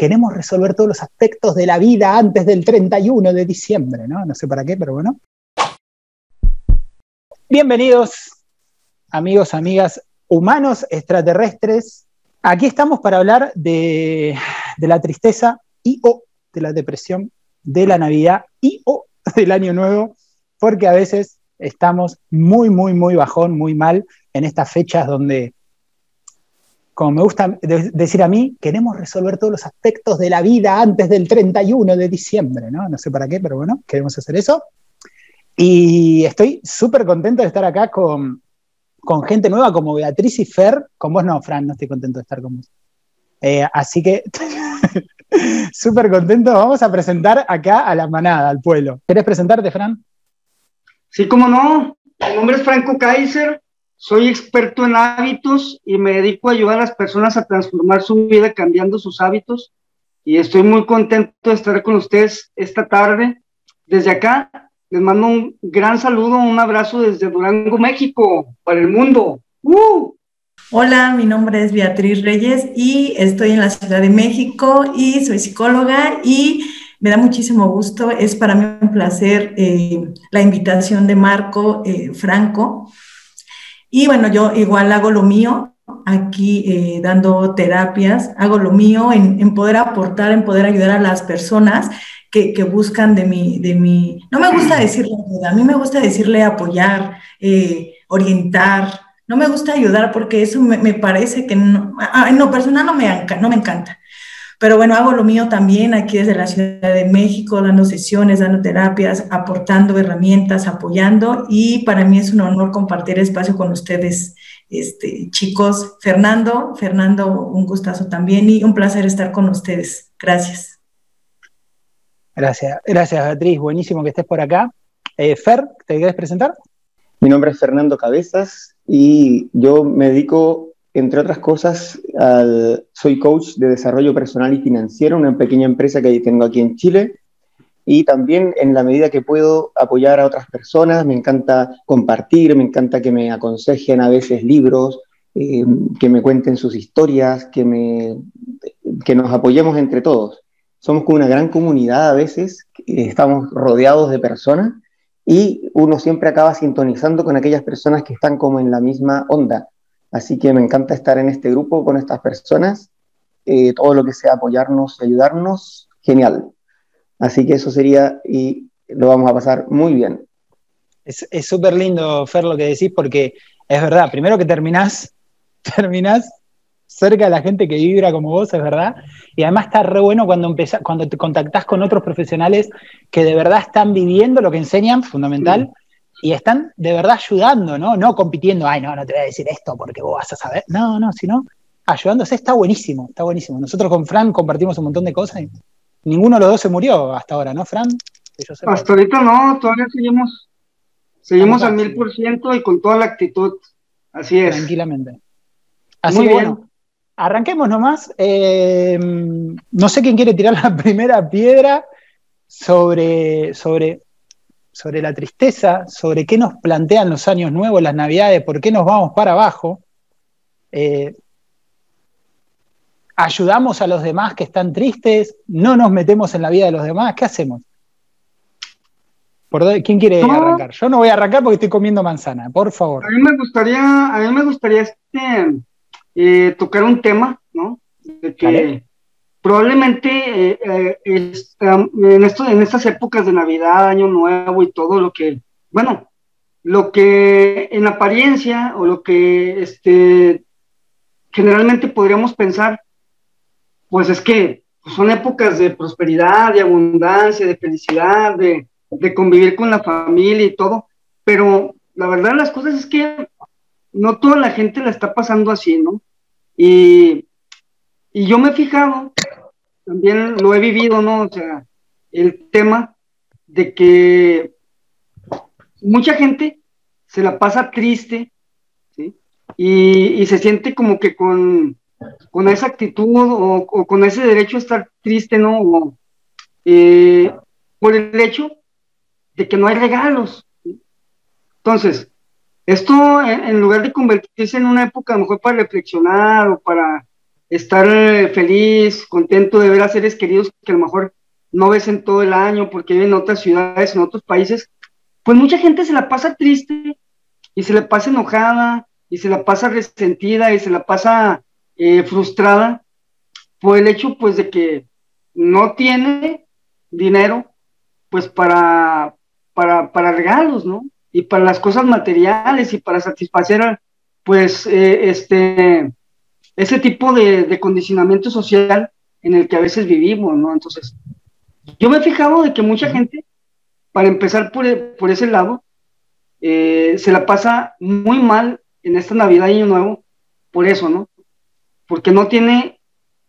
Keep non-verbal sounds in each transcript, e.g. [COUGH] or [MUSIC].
queremos resolver todos los aspectos de la vida antes del 31 de diciembre, ¿no? No sé para qué, pero bueno. Bienvenidos, amigos, amigas, humanos, extraterrestres. Aquí estamos para hablar de, la tristeza y o de la depresión, de la Navidad y o del Año Nuevo, porque a veces estamos muy, muy, muy bajón, muy mal en estas fechas donde como me gusta decir a mí, queremos resolver todos los aspectos de la vida antes del 31 de diciembre, ¿no? No sé para qué, pero bueno, queremos hacer eso. Y estoy súper contento de estar acá con, con, gente nueva como Beatriz y Fer. Con vos no, Fran, no estoy contento de estar con vos. Eh, así que [LAUGHS] súper contento. Vamos a presentar acá a la manada, al pueblo. ¿Querés presentarte, Fran? Sí, cómo no. Mi nombre es Franco Kaiser. Soy experto en hábitos y me dedico a ayudar a las personas a transformar su vida cambiando sus hábitos. Y estoy muy contento de estar con ustedes esta tarde. Desde acá les mando un gran saludo, un abrazo desde Durango, México, para el mundo. ¡Uh! Hola, mi nombre es Beatriz Reyes y estoy en la Ciudad de México y soy psicóloga y me da muchísimo gusto. Es para mí un placer eh, la invitación de Marco eh, Franco y bueno, yo igual hago lo mío aquí eh, dando terapias, hago lo mío en, poder aportar, en poder ayudar a las personas que, buscan de mi, de mi, no me gusta decirle ayuda, a mí me gusta decirle apoyar, eh, orientar, no me gusta ayudar porque eso me, parece que no, en lo personal no me, no me encanta. Pero bueno, hago lo mío también aquí desde la Ciudad de México, dando sesiones, dando terapias, aportando herramientas, apoyando y para mí es un honor compartir espacio con ustedes, este, chicos. Fernando, Fernando, un gustazo también y un placer estar con ustedes. Gracias. Gracias, gracias Beatriz, buenísimo que estés por acá. Eh, Fer, ¿te quieres presentar? Mi nombre es Fernando Cabezas y yo me dedico entre otras cosas, soy coach de desarrollo personal y financiero, una pequeña empresa que tengo aquí en Chile. Y también en la medida que puedo apoyar a otras personas, me encanta compartir, me encanta que me aconsejen a veces libros, eh, que me cuenten sus historias, que, que nos apoyemos entre todos. Somos como una gran comunidad a veces, estamos rodeados de personas y uno siempre acaba sintonizando con aquellas personas que están como en la misma onda Así que me encanta estar en este grupo con estas personas. Eh, todo lo que sea apoyarnos y ayudarnos, genial. Así que eso sería y lo vamos a pasar muy bien. Es súper lindo, Fer, lo que decís, porque es verdad, primero que terminás, [LAUGHS] terminás cerca de la gente que vibra como vos, es verdad. Y además está re bueno cuando, cuando te contactás con otros profesionales que de verdad están viviendo lo que enseñan, fundamental, y están de verdad ayudando, ¿no? No compitiendo, ay, no, no te voy a decir esto porque vos vas a saber. No, no, sino ayudándose está buenísimo, está buenísimo. Nosotros con Fran compartimos un montón de cosas y ninguno de los dos se murió hasta ahora, ¿no, Fran? hasta ahorita no, todavía seguimos, seguimos al mil por ciento y con toda la actitud. Así es. Tranquilamente. Así Muy bueno. Arranquemos nomás. Eh, no sé quién quiere tirar la [LAUGHS] primera piedra sobre, sobre sobre la tristeza, sobre qué nos plantean los años nuevos, las navidades, por qué nos vamos para abajo. Eh, ayudamos a los demás que están tristes, no nos metemos en la vida de los demás, ¿qué hacemos? ¿Quién quiere arrancar? Yo no voy a arrancar porque estoy comiendo manzana, por favor. A mí me gustaría, a mí me gustaría este, eh, tocar un tema, ¿no? De que probablemente eh, eh, en, esto, en estas épocas de Navidad, Año Nuevo y todo lo que, bueno, lo que en apariencia o lo que este, generalmente podríamos pensar, pues es que son épocas de prosperidad, de abundancia, de felicidad, de, de convivir con la familia y todo, pero la verdad las cosas es que no toda la gente la está pasando así, ¿no? Y, y yo me he fijado también lo he vivido, ¿no? O sea, el tema de que mucha gente se la pasa triste, ¿sí? Y, se siente como que con, con esa actitud o, con ese derecho a estar triste, ¿no? Eh, por el hecho de que no hay regalos. Entonces, esto en, lugar de convertirse en una época a lo mejor para reflexionar o para estar eh, feliz, contento de ver a seres queridos que a lo mejor no ves en todo el año porque viven en otras ciudades, en otros países, pues mucha gente se la pasa triste y se la pasa enojada y se la pasa resentida y se la pasa eh, frustrada por el hecho pues de que no tiene dinero pues para, para, para regalos, ¿no? Y para las cosas materiales y para satisfacer pues eh, este ese tipo de, condicionamiento social en el que a veces vivimos, ¿no? Entonces, yo me he fijado de que mucha gente, para empezar por, por ese lado, eh, se la pasa muy mal en esta Navidad y Año Nuevo, por eso, ¿no? Porque no tiene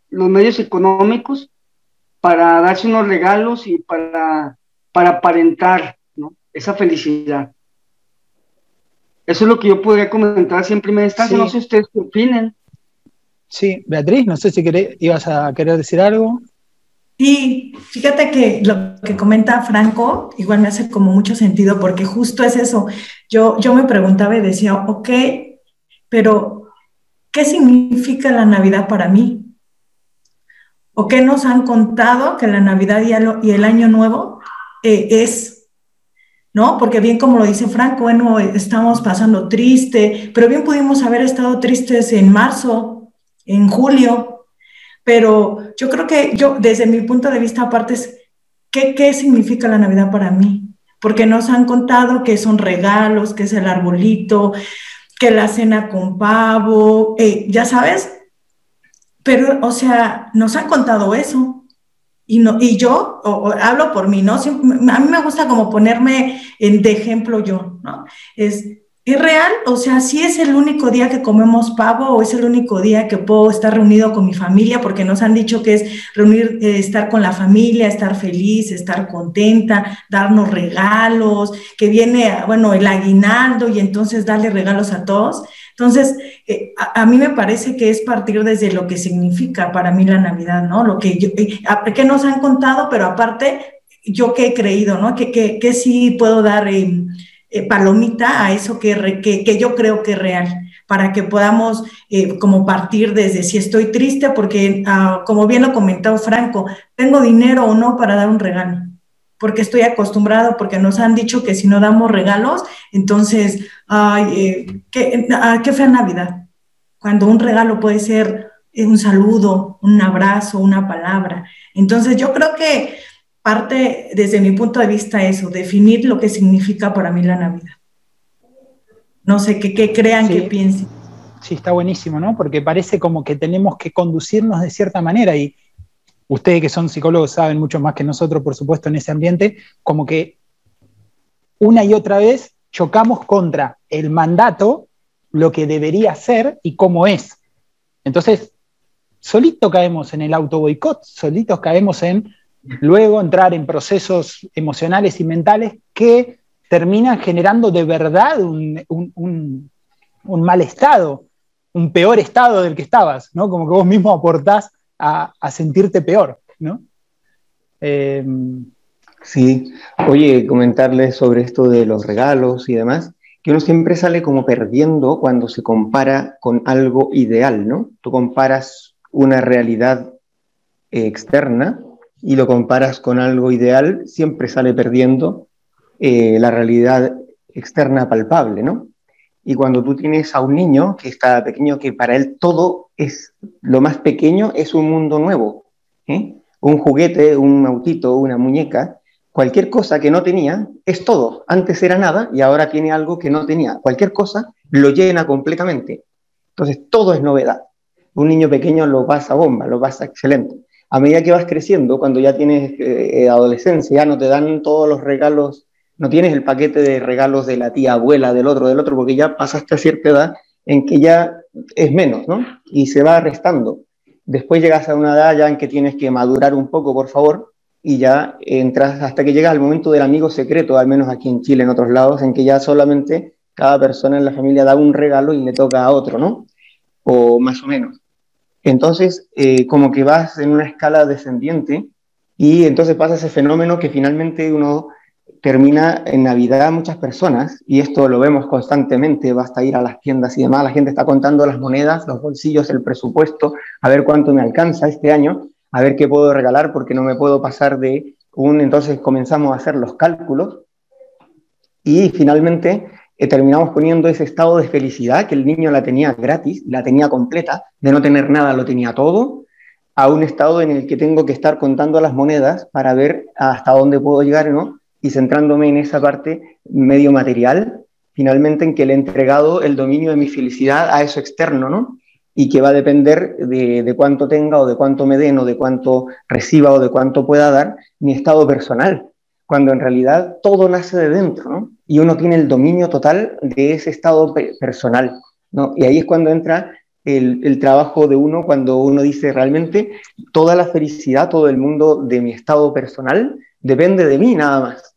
los medios económicos para darse unos regalos y para, para aparentar, ¿no? Esa felicidad. Eso es lo que yo podría comentar siempre me instancia. No sé ustedes qué opinen. Sí, Beatriz, no sé si ibas a querer decir algo. Sí, fíjate que lo que comenta Franco igual me hace como mucho sentido porque justo es eso. Yo, yo me preguntaba y decía, ok, pero ¿qué significa la Navidad para mí? ¿O qué nos han contado que la Navidad y el Año Nuevo eh, es? ¿No? Porque bien como lo dice Franco, bueno, estamos pasando triste, pero bien pudimos haber estado tristes en marzo, en julio, pero yo creo que yo, desde mi punto de vista, aparte es, ¿qué, qué significa la Navidad para mí? Porque nos han contado que son regalos, que es el arbolito, que la cena con pavo, eh, ya sabes, pero, o sea, nos han contado eso. Y, no, y yo hablo por mí, ¿no? a mí me gusta como ponerme en, de ejemplo yo, ¿no? Es, ¿Es real? O sea, si es el único día que comemos pavo o es el único día que puedo estar reunido con mi familia, porque nos han dicho que es reunir, eh, estar con la familia, estar feliz, estar contenta, darnos regalos, que viene, bueno, el aguinaldo y entonces darle regalos a todos. Entonces, eh, a, mí me parece que es partir desde lo que significa para mí la Navidad, ¿no? Lo que, yo, eh, que nos han contado, pero aparte, yo que he creído, ¿no? Que, que, que sí puedo dar... Eh, palomita a eso que, que, yo creo que es real, para que podamos eh, como partir desde si estoy triste, porque ah, como bien lo comentó Franco, tengo dinero o no para dar un regalo, porque estoy acostumbrado, porque nos han dicho que si no damos regalos, entonces, ay, eh, qué, ah, qué Navidad, cuando un regalo puede ser un saludo, un abrazo, una palabra. Entonces yo creo que parte desde mi punto de vista eso, definir lo que significa para mí la Navidad. No sé, qué crean, qué piensen. Sí, está buenísimo, ¿no? Porque parece como que tenemos que conducirnos de cierta manera y ustedes que son psicólogos saben mucho más que nosotros, por supuesto, en ese ambiente, como que una y otra vez chocamos contra el mandato, lo que debería ser y cómo es. Entonces, solito caemos en el auto boicot, solitos caemos en luego entrar en procesos emocionales y mentales que terminan generando de verdad un, mal estado, un peor estado del que estabas, ¿no? Como que vos mismo aportás a, sentirte peor, ¿no? Eh, sí, oye, comentarles sobre esto de los regalos y demás, que uno siempre sale como perdiendo cuando se compara con algo ideal, ¿no? Tú comparas una realidad externa y lo comparas con algo ideal, siempre sale perdiendo eh, la realidad externa palpable, ¿no? Y cuando tú tienes a un niño que está pequeño, que para él todo es, lo más pequeño es un mundo nuevo, ¿eh? un juguete, un autito, una muñeca, cualquier cosa que no tenía es todo. Antes era nada y ahora tiene algo que no tenía. Cualquier cosa lo llena completamente. Entonces todo es novedad. Un niño pequeño lo pasa bomba, lo pasa excelente a medida que vas creciendo, cuando ya tienes eh, adolescencia, ya no te dan todos los regalos, no tienes el paquete de regalos de la tía abuela, del otro, del otro, porque ya pasaste a cierta edad en que ya es menos, ¿no? Y se va restando. Después llegas a una edad ya en que tienes que madurar un poco, por favor, y ya entras hasta que llegas al momento del amigo secreto, al menos aquí en Chile, en otros lados, en que ya solamente cada persona en la familia da un regalo y le toca a otro, ¿no? O más o menos. Entonces, eh, como que vas en una escala descendiente y entonces pasa ese fenómeno que finalmente uno termina en Navidad muchas personas, y esto lo vemos constantemente, basta ir a las tiendas y demás, la gente está contando las monedas, los bolsillos, el presupuesto, a ver cuánto me alcanza este año, a ver qué puedo regalar porque no me puedo pasar de un, entonces comenzamos a hacer los cálculos y finalmente eh, terminamos poniendo ese estado de felicidad que el niño la tenía gratis, la tenía completa, de no tener nada lo tenía todo, a un estado en el que tengo que estar contando las monedas para ver hasta dónde puedo llegar, ¿no? Y centrándome en esa parte medio material, finalmente en que le he entregado el dominio de mi felicidad a eso externo, ¿no? Y que va a depender de, de cuánto tenga o de cuánto me den o de cuánto reciba o de cuánto pueda dar mi estado personal, cuando en realidad todo nace de dentro, ¿no? Y uno tiene el dominio total de ese estado personal, ¿no? Y ahí es cuando entra el, trabajo de uno cuando uno dice realmente toda la felicidad, todo el mundo de mi estado personal depende de mí nada más,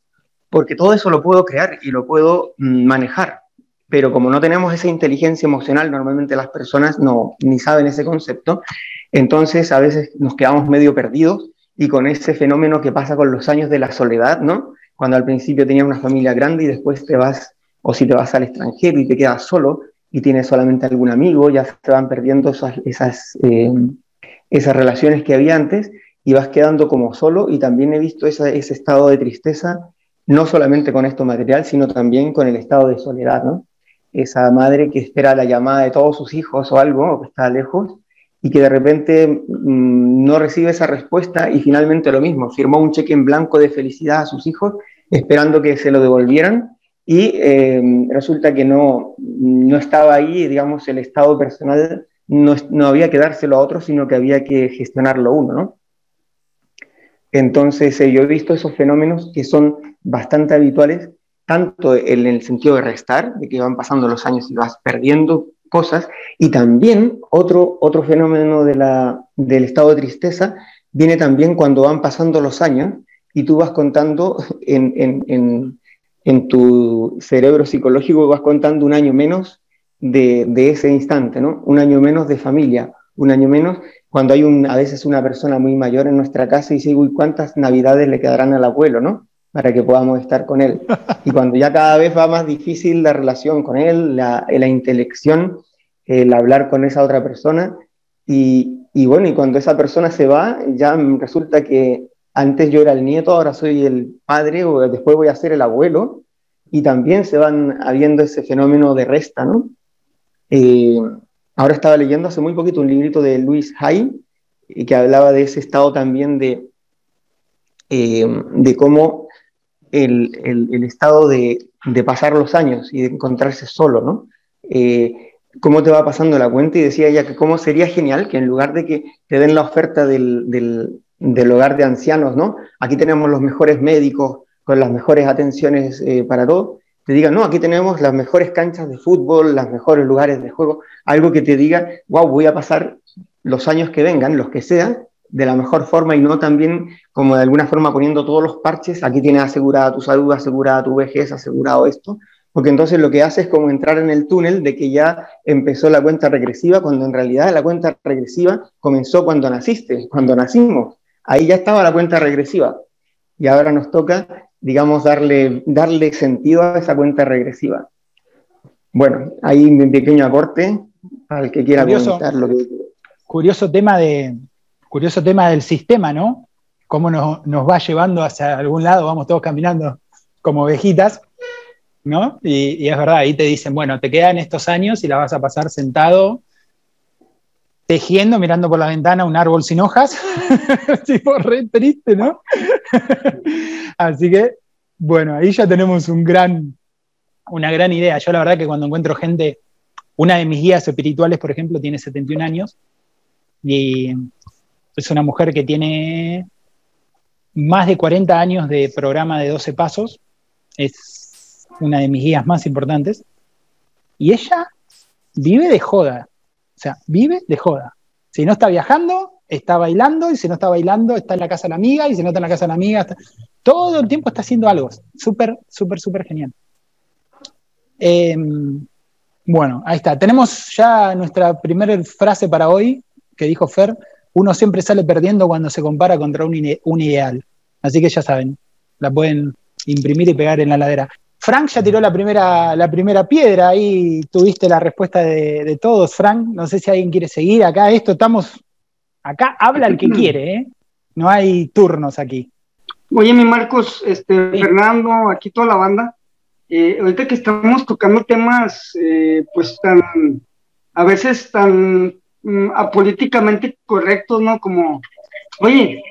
porque todo eso lo puedo crear y lo puedo mm, manejar, pero como no tenemos esa inteligencia emocional, normalmente las personas no ni saben ese concepto, entonces a veces nos quedamos medio perdidos y con ese fenómeno que pasa con los años de la soledad, ¿no? Cuando al principio tenías una familia grande y después te vas, o si te vas al extranjero y te quedas solo, y tienes solamente algún amigo, ya se van perdiendo esas, esas, eh, esas relaciones que había antes y vas quedando como solo y también he visto ese estado de tristeza, no solamente con esto material, sino también con el estado de soledad, ¿no? Esa madre que espera la llamada de todos sus hijos o algo, o que está lejos, y que de repente mmm, no recibe esa respuesta y finalmente lo mismo, firmó un cheque en blanco de felicidad a sus hijos esperando que se lo devolvieran y eh, resulta que no, no estaba ahí, digamos, el estado personal no, no, había que dárselo a otro, sino que había que gestionarlo uno, ¿no? Entonces, eh, yo he visto esos fenómenos que son bastante habituales, tanto en el sentido de restar, de que van pasando los años y vas perdiendo cosas, y también otro, otro fenómeno de la, del estado de tristeza viene también cuando van pasando los años y tú vas contando en, en, en tu cerebro psicológico vas contando un año menos de, de, ese instante, ¿no? Un año menos de familia, un año menos cuando hay un, a veces una persona muy mayor en nuestra casa y dice, uy, ¿cuántas navidades le quedarán al abuelo, ¿no? Para que podamos estar con él. Y cuando ya cada vez va más difícil la relación con él, la, la intelección, el hablar con esa otra persona, y, y bueno, y cuando esa persona se va, ya resulta que antes yo era el nieto, ahora soy el padre, o después voy a ser el abuelo, y también se van habiendo ese fenómeno de resta, ¿no? Eh, ahora estaba leyendo hace muy poquito un librito de Luis Hay, eh, que hablaba de ese estado también de, eh, de cómo el, estado de, pasar los años y de encontrarse solo, ¿no? Eh, cómo te va pasando la cuenta y decía ella que cómo sería genial que en lugar de que te den la oferta del hogar de ancianos, ¿no? Aquí tenemos los mejores médicos con las mejores atenciones eh, para todo, te digan, no, aquí tenemos las mejores canchas de fútbol, los mejores lugares de juego, algo que te diga, wow, voy a pasar los años que vengan, los que sean, de la mejor forma y no también como de alguna forma poniendo todos los parches, aquí tienes asegurada tu salud, asegurada tu vejez, asegurado esto, porque entonces lo que hace es como entrar en el túnel de que ya empezó la cuenta regresiva, cuando en realidad la cuenta regresiva comenzó cuando naciste, cuando nacimos ahí ya estaba la cuenta regresiva. Y ahora nos toca, digamos, darle, darle sentido a esa cuenta regresiva. Bueno, ahí un pequeño aporte para el que quiera curioso, comentar lo que... Curioso tema, de, curioso tema del sistema, ¿no? Cómo nos, va llevando hacia algún lado, vamos todos caminando como ovejitas, ¿no? Y, es verdad, ahí te dicen, bueno, te quedan estos años y la vas a pasar sentado tejiendo, mirando por la ventana un árbol sin hojas, [LAUGHS] tipo re triste, ¿no? [LAUGHS] Así que, bueno, ahí ya tenemos una gran idea. Yo la verdad que cuando encuentro gente, una de mis guías espirituales, por ejemplo, tiene 71 años y es una mujer que tiene más de 40 años de programa de 12 pasos, es una de mis guías más importantes, y ella vive de joda, o sea, vive de joda. Si no está viajando, está bailando, y si no está bailando, está en la casa de la amiga, y si no está en la casa de la amiga, todo el tiempo está haciendo algo. Súper, súper, súper genial. Eh, bueno, ahí está. Tenemos ya nuestra primera frase para hoy, que dijo Fer, uno siempre sale perdiendo cuando se compara contra un, un ideal. Así que ya saben, la pueden imprimir y pegar en la ladera. Frank ya tiró la primera, la primera piedra, ahí tuviste la respuesta de, todos, Frank. No sé si alguien quiere seguir acá. Esto estamos. Acá habla el que [CLEARS THROAT] quiere, ¿eh? No hay turnos aquí. Oye, mi Marcos, este, Fernando, aquí toda la banda. Eh, ahorita que estamos tocando temas, eh, pues tan, a veces tan mm, apolíticamente correctos, ¿no? Como, oye,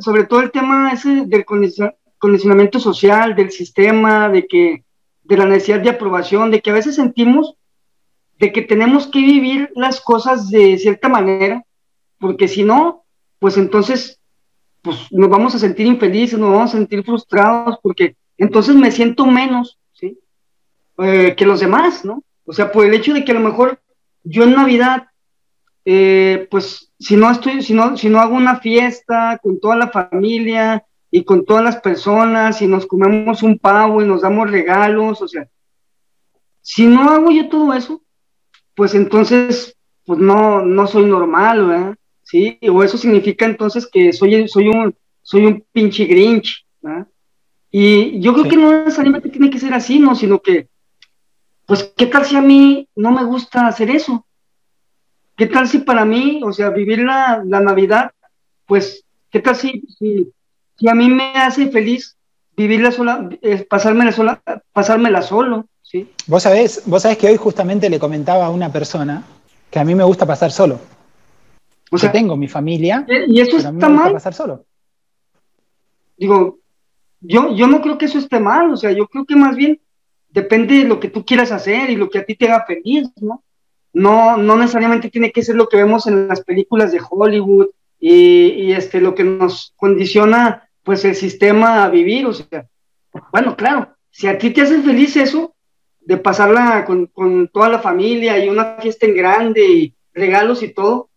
sobre todo el tema ese del condicionamiento social, del sistema, de que de la necesidad de aprobación, de que a veces sentimos de que tenemos que vivir las cosas de cierta manera, porque si no, pues entonces pues nos vamos a sentir infelices, nos vamos a sentir frustrados, porque entonces me siento menos, ¿sí? Eh, que los demás, ¿no? O sea, por el hecho de que a lo mejor yo en Navidad, eh, pues si no estoy, si no, si no hago una fiesta con toda la familia, y con todas las personas y nos comemos un pavo y nos damos regalos, o sea, si no hago yo todo eso, pues entonces, pues no, no soy normal, ¿verdad? Sí, o eso significa entonces que soy, soy un, soy un pinche grinch, ¿verdad? Y yo creo que no necesariamente tiene que ser así, ¿no? Sino que, pues, ¿qué tal si a mí no me gusta hacer eso? ¿Qué tal si para mí, o sea, vivir la, la Navidad, pues, ¿qué tal si, si a mí me hace feliz vivirla sola, eh, pasármela sola, pasármela solo, ¿sí? Vos sabés, vos sabés que hoy justamente le comentaba a una persona que a mí me gusta pasar solo. O sea, tengo mi familia, y eso está me mal. pasar solo. Digo, yo, yo no creo que eso esté mal, o sea, yo creo que más bien depende de lo que tú quieras hacer y lo que a ti te haga feliz, ¿no? No, no necesariamente tiene que ser lo que vemos en las películas de Hollywood y, y este, lo que nos condiciona pues el sistema a vivir, o sea, bueno, claro, si a ti te hace feliz eso, de pasarla con, toda la familia y una fiesta en grande y regalos y todo,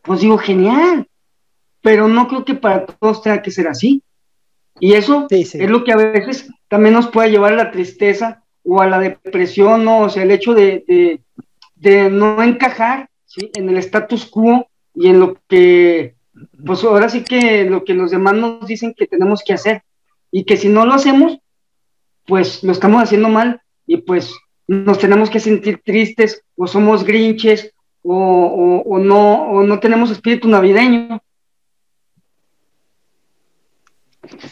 pues digo, genial, pero no creo que para todos tenga que ser así. Y eso es lo que a veces también nos puede llevar a la tristeza o a la depresión, ¿no? O sea, el hecho de, no encajar en el status quo y en lo que pues ahora sí que lo que los demás nos dicen que tenemos que hacer y que si no lo hacemos, pues lo estamos haciendo mal y pues nos tenemos que sentir tristes o somos grinches o, no, o no tenemos espíritu navideño.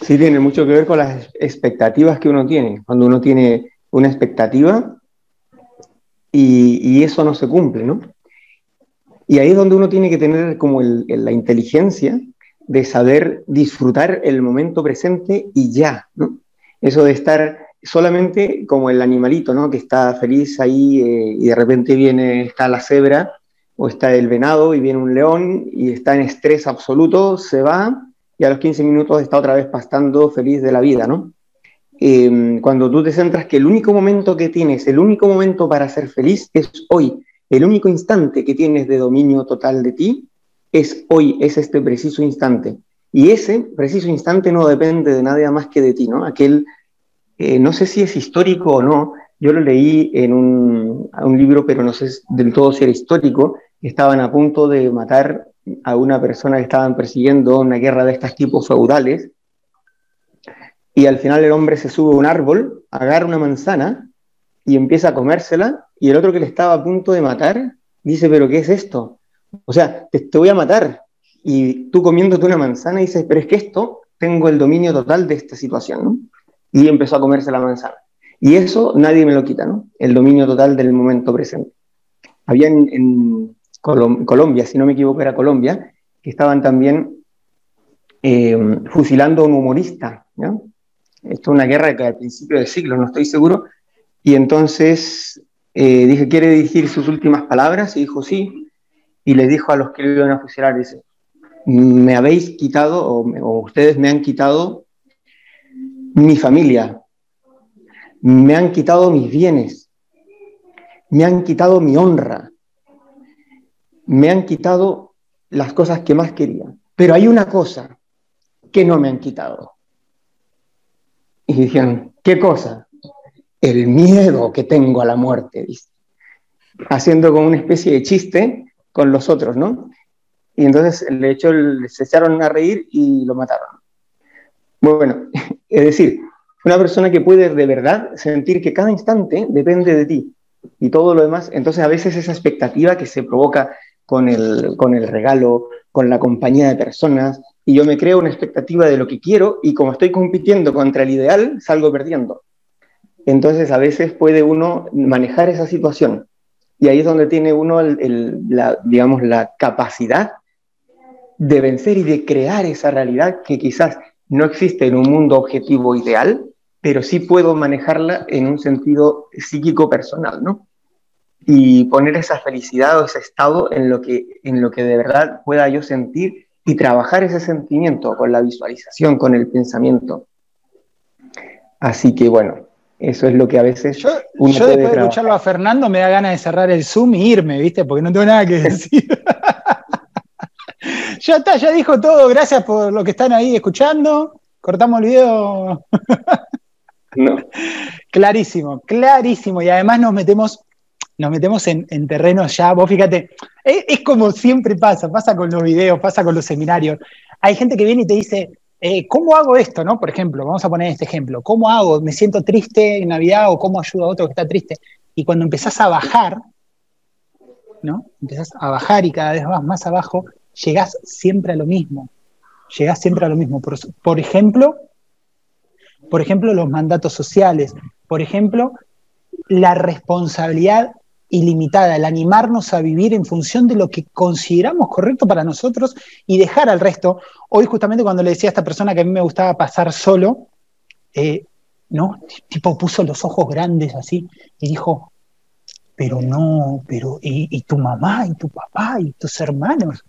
Sí, tiene mucho que ver con las expectativas que uno tiene. Cuando uno tiene una expectativa y, eso no se cumple, ¿no? Y ahí es donde uno tiene que tener como la inteligencia de saber disfrutar el momento presente y ya, ¿no? Eso de estar solamente como el animalito, ¿no? Que está feliz ahí eh, y de repente viene, está la cebra o está el venado y viene un león y está en estrés absoluto, se va y a los 15 minutos está otra vez pastando feliz de la vida, ¿no? Em, cuando tú te centras que el único momento que tienes, el único momento para ser feliz es hoy, el único instante que tienes de dominio total de ti es hoy, es este preciso instante. Y ese preciso instante no depende de nada más que de ti, ¿no? Aquel, eh, no sé si es histórico o no, yo lo leí en un, un libro, pero no sé del todo si era histórico, estaban a punto de matar a una persona que estaban persiguiendo una guerra de estos tipos feudales, y al final el hombre se sube a un árbol, agarra una manzana y empieza a comérsela y el otro que le estaba a punto de matar dice, pero ¿qué es esto? O sea, te, voy a matar. Y tú comiéndote una manzana dices, pero es que esto tengo el dominio total de esta situación, ¿no? Y empezó a comerse la manzana. Y eso nadie me lo quita, ¿no? El dominio total del momento presente. Había en, Colombia, si no me equivoco era Colombia, que estaban también eh, fusilando a un humorista. Esto es una guerra que al principio del siglo, no estoy seguro, y entonces eh, dije, ¿quiere dirigir sus últimas palabras? Y dijo, sí. Y le dijo a los que lo iban a fusilar, dice, me habéis quitado, o, ustedes me han quitado mi familia, me han quitado mis bienes, me han quitado mi honra, me han quitado las cosas que más quería. Pero hay una cosa que no me han quitado. Y dijeron, ¿qué cosa? el miedo que tengo a la muerte, dice, haciendo como una especie de chiste con los otros, ¿no? Y entonces, de hecho, se echaron a reír y lo mataron. Bueno, [LAUGHS] es decir, una persona que puede de verdad sentir que cada instante depende de ti y todo lo demás, entonces a veces esa expectativa que se provoca con el, con el regalo, con la compañía de personas, y yo me creo una expectativa de lo que quiero y como estoy compitiendo contra el ideal, salgo perdiendo. Entonces a veces puede uno manejar esa situación y ahí es donde tiene uno la, digamos, la capacidad de vencer y de crear esa realidad que quizás no existe en un mundo objetivo ideal, pero sí puedo manejarla en un sentido psíquico personal, ¿no? Y poner esa felicidad o ese estado en lo que, en lo que de verdad pueda yo sentir y trabajar ese sentimiento con la visualización, con el pensamiento. Así que bueno, eso es lo que a veces. Yo, yo después de escucharlo a Fernando me da ganas de cerrar el Zoom y irme, ¿viste? Porque no tengo nada que decir. [LAUGHS] ya está, ya dijo todo. Gracias por lo que están ahí escuchando. Cortamos el video. no. [LAUGHS] Clarísimo, clarísimo. Y además nos metemos nos metemos en, en terrenos ya, vos fíjate, es, como siempre pasa, pasa con los videos, pasa con los seminarios. Hay gente que viene y te dice, eh, ¿cómo hago esto? ¿no? Por ejemplo, vamos a poner este ejemplo, ¿cómo hago? ¿Me siento triste en Navidad o cómo ayudo a otro que está triste? Y cuando empezás a bajar, ¿no? Empezás a bajar y cada vez vas más abajo, llegás siempre a lo mismo. Llegás siempre a lo mismo. Por, por ejemplo, por ejemplo, los mandatos sociales. Por ejemplo, la responsabilidad ilimitada, el animarnos a vivir en función de lo que consideramos correcto para nosotros y dejar al resto. Hoy justamente cuando le decía a esta persona que a mí me gustaba pasar solo, eh, ¿no? Tipo puso los ojos grandes así y dijo, pero no, pero ¿y, tu mamá y tu papá y tus hermanos?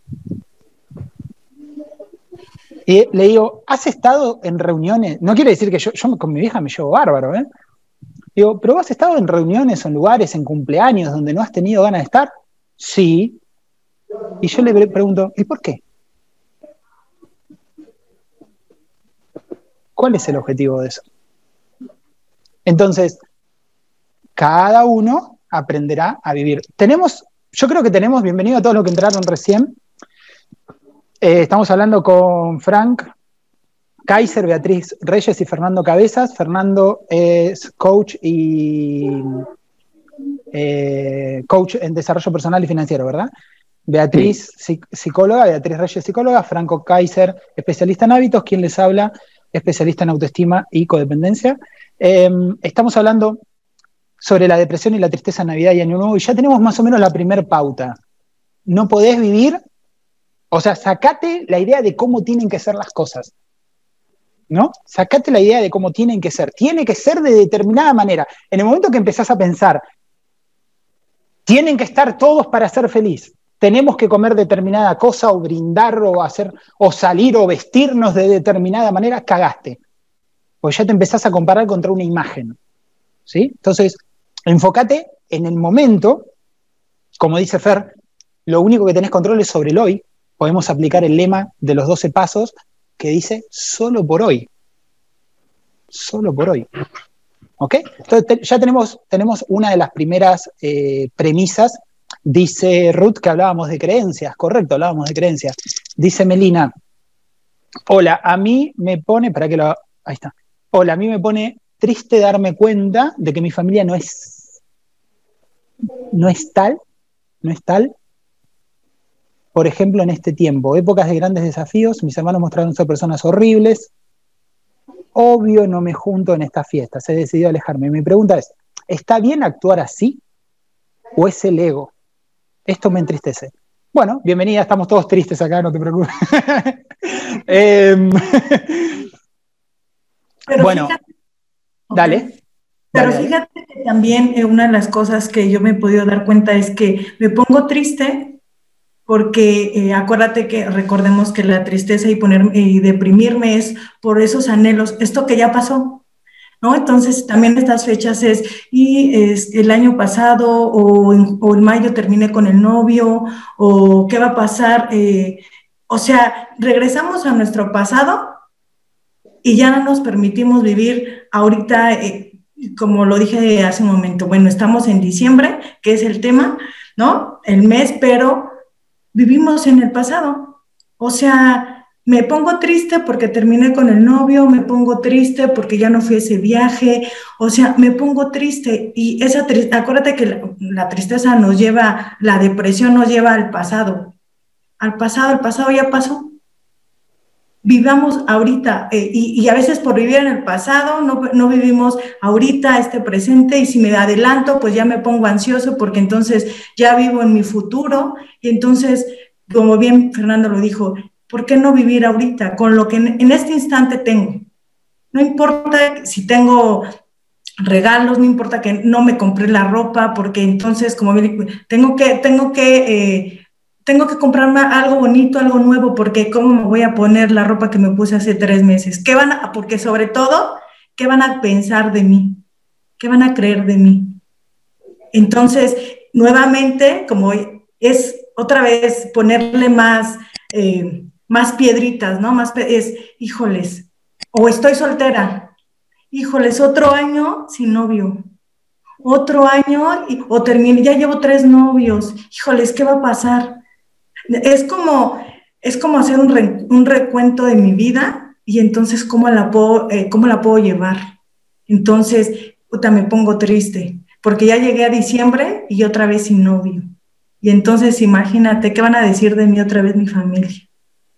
Y le digo, ¿has estado en reuniones? No quiere decir que yo, yo con mi vieja me llevo bárbaro, ¿eh? Digo, ¿pero has estado en reuniones, en lugares, en cumpleaños donde no has tenido ganas de estar? Sí. Y yo le pregunto, ¿y por qué? ¿Cuál es el objetivo de eso? Entonces, cada uno aprenderá a vivir. Tenemos, yo creo que tenemos, bienvenido a todos los que entraron recién. Eh, estamos hablando con Frank Kaiser, Beatriz Reyes y Fernando Cabezas. Fernando es coach y eh, coach en desarrollo personal y financiero, ¿verdad? Beatriz, psicóloga, Beatriz Reyes, psicóloga, Franco Kaiser, especialista en hábitos, quien les habla, especialista en autoestima y codependencia. Em, estamos hablando sobre la depresión y la tristeza en Navidad y Año Nuevo y ya tenemos más o menos la primer pauta. No podés vivir, o sea, sacate la idea de cómo tienen que ser las cosas. ¿No? Sacate la idea de cómo tienen que ser. Tiene que ser de determinada manera. En el momento que empezás a pensar, tienen que estar todos para ser feliz. Tenemos que comer determinada cosa o brindar o hacer o salir o vestirnos de determinada manera, cagaste. Pues ya te empezás a comparar contra una imagen. ¿Sí? Entonces, enfócate en el momento, como dice Fer, lo único que tenés control es sobre el hoy. Podemos aplicar el lema de los 12 pasos que dice solo por hoy. Solo por hoy. ¿Ok? Entonces ya tenemos, tenemos una de las primeras eh, premisas. Dice Ruth que hablábamos de creencias, correcto, hablábamos de creencias. Dice Melina, hola, a mí me pone, para que lo... Ahí está. Hola, a mí me pone triste darme cuenta de que mi familia no es, no es tal, no es tal por ejemplo, en este tiempo, épocas de grandes desafíos, mis hermanos mostraron ser personas horribles. Obvio no me junto en estas fiestas, he decidido alejarme. Mi pregunta es, ¿está bien actuar así? ¿O es el ego? Esto me entristece. Bueno, bienvenida, estamos todos tristes acá, no te preocupes. [LAUGHS] Em, bueno, dale. Pero fíjate que también eh, una de las cosas que yo me he podido dar cuenta es que me pongo triste porque eh, acuérdate que recordemos que la tristeza y, poner, y deprimirme es por esos anhelos, esto que ya pasó, ¿no? Entonces también estas fechas es, y es el año pasado o en, mayo terminé con el novio, o qué va a pasar, eh, o sea, regresamos a nuestro pasado y ya no nos permitimos vivir ahorita, eh, como lo dije hace un momento, bueno, estamos en diciembre, que es el tema, ¿no? El mes, pero vivimos en el pasado. O sea, me pongo triste porque terminé con el novio, me pongo triste porque ya no fui a ese viaje, o sea, me pongo triste y esa tristeza, acuérdate que la, tristeza nos lleva, la depresión nos lleva al pasado, al pasado, el pasado ya pasó. Vivamos ahorita eh, y, a veces por vivir en el pasado no, no vivimos ahorita este presente y si me adelanto pues ya me pongo ansioso porque entonces ya vivo en mi futuro y entonces como bien Fernando lo dijo, ¿por qué no vivir ahorita con lo que en, este instante tengo? No importa si tengo regalos, no importa que no me compré la ropa, porque entonces, como tengo que, tengo que, eh, tengo que comprarme algo bonito, algo nuevo, porque cómo me voy a poner la ropa que me puse hace tres meses. ¿Qué van a, porque sobre todo, ¿qué van a pensar de mí? ¿Qué van a creer de mí? Entonces, nuevamente, como es otra vez ponerle más, eh, más piedritas, ¿no? Más es, híjoles, o estoy soltera, híjoles, otro año sin novio, otro año, o termine, ya llevo tres novios, híjoles, ¿qué va a pasar? Es como, es como hacer un, recuento de mi vida y entonces, ¿cómo la puedo, eh, cómo la puedo llevar? Entonces, puta, me pongo triste, porque ya llegué a diciembre y otra vez sin novio. Y entonces imagínate, ¿qué van a decir de mí otra vez mi familia?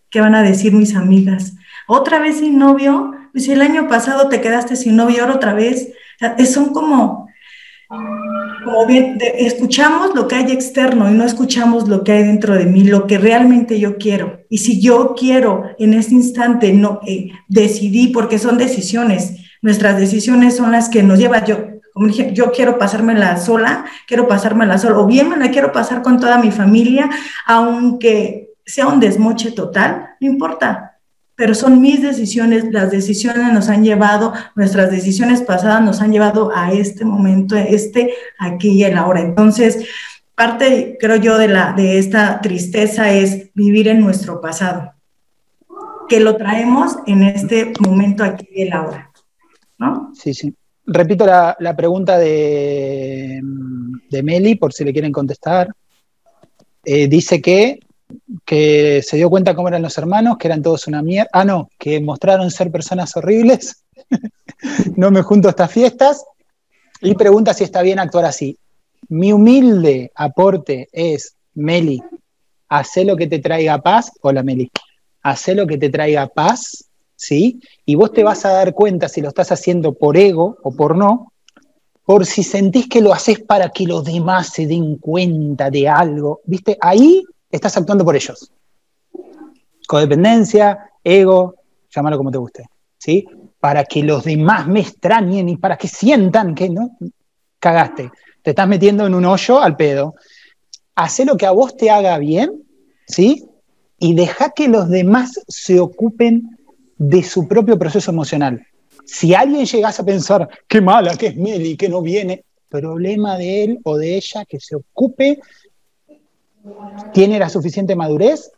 ¿Qué van a decir mis amigas? ¿Otra vez sin novio? Pues el año pasado te quedaste sin novio, ahora otra vez. son como, como bien, escuchamos lo que hay externo y no escuchamos lo que hay dentro de mí, lo que realmente yo quiero. Y si yo quiero en este instante, no, eh, decidí, porque son decisiones, nuestras decisiones son las que nos llevan, yo, como dije, yo quiero pasármela sola, quiero pasármela sola, o bien me la quiero pasar con toda mi familia, aunque sea un desmoche total, no importa, pero son mis decisiones, las decisiones nos han llevado, nuestras decisiones pasadas nos han llevado a este momento, este, aquí y el ahora. Entonces, parte, creo yo, de, la, de esta tristeza es vivir en nuestro pasado, que lo traemos en este momento aquí y el ahora. ¿no? Sí, sí. Repito la, pregunta de, de, Meli, por si le quieren contestar. Eh, dice que que se dio cuenta cómo eran los hermanos, que eran todos una mierda. Ah, no, que mostraron ser personas horribles. [LAUGHS] no me junto a estas fiestas. Y pregunta si está bien actuar así. Mi humilde aporte es, Meli, hace lo que te traiga paz. Hola, Meli. Hace lo que te traiga paz, ¿sí? Y vos te vas a dar cuenta si lo estás haciendo por ego o por no, por si sentís que lo haces para que los demás se den cuenta de algo, ¿viste? Ahí estás actuando por ellos. Codependencia, ego, llámalo como te guste, ¿sí? Para que los demás me extrañen y para que sientan que no cagaste. Te estás metiendo en un hoyo al pedo. Hacé lo que a vos te haga bien, ¿sí? Y deja que los demás se ocupen de su propio proceso emocional. Si alguien llegase a pensar, qué mala que es Meli, que no viene, problema de él o de ella que se ocupe tiene la suficiente madurez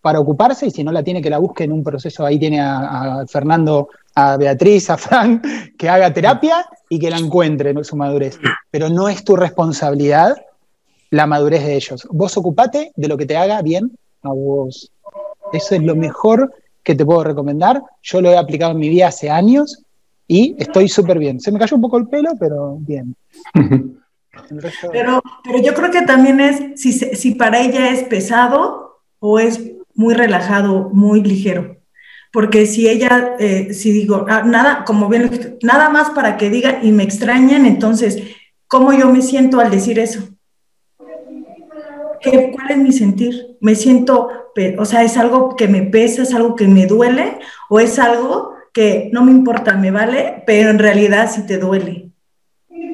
para ocuparse y si no la tiene que la busque en un proceso, ahí tiene a, Fernando, a Beatriz, a Frank, que haga terapia y que la encuentre en su madurez. Pero no es tu responsabilidad la madurez de ellos. Vos ocupate de lo que te haga bien a vos. Eso es lo mejor que te puedo recomendar. Yo lo he aplicado en mi vida hace años y estoy súper bien. Se me cayó un poco el pelo, pero bien. [LAUGHS] Pero, pero yo creo que también es si, si para ella es pesado o es muy relajado, muy ligero. Porque si ella, eh, si digo, ah, nada, como bien, nada más para que digan y me extrañan, entonces, ¿cómo yo me siento al decir eso? ¿Qué, ¿Cuál es mi sentir? ¿Me siento, o sea, es algo que me pesa, es algo que me duele o es algo que no me importa, me vale, pero en realidad sí te duele?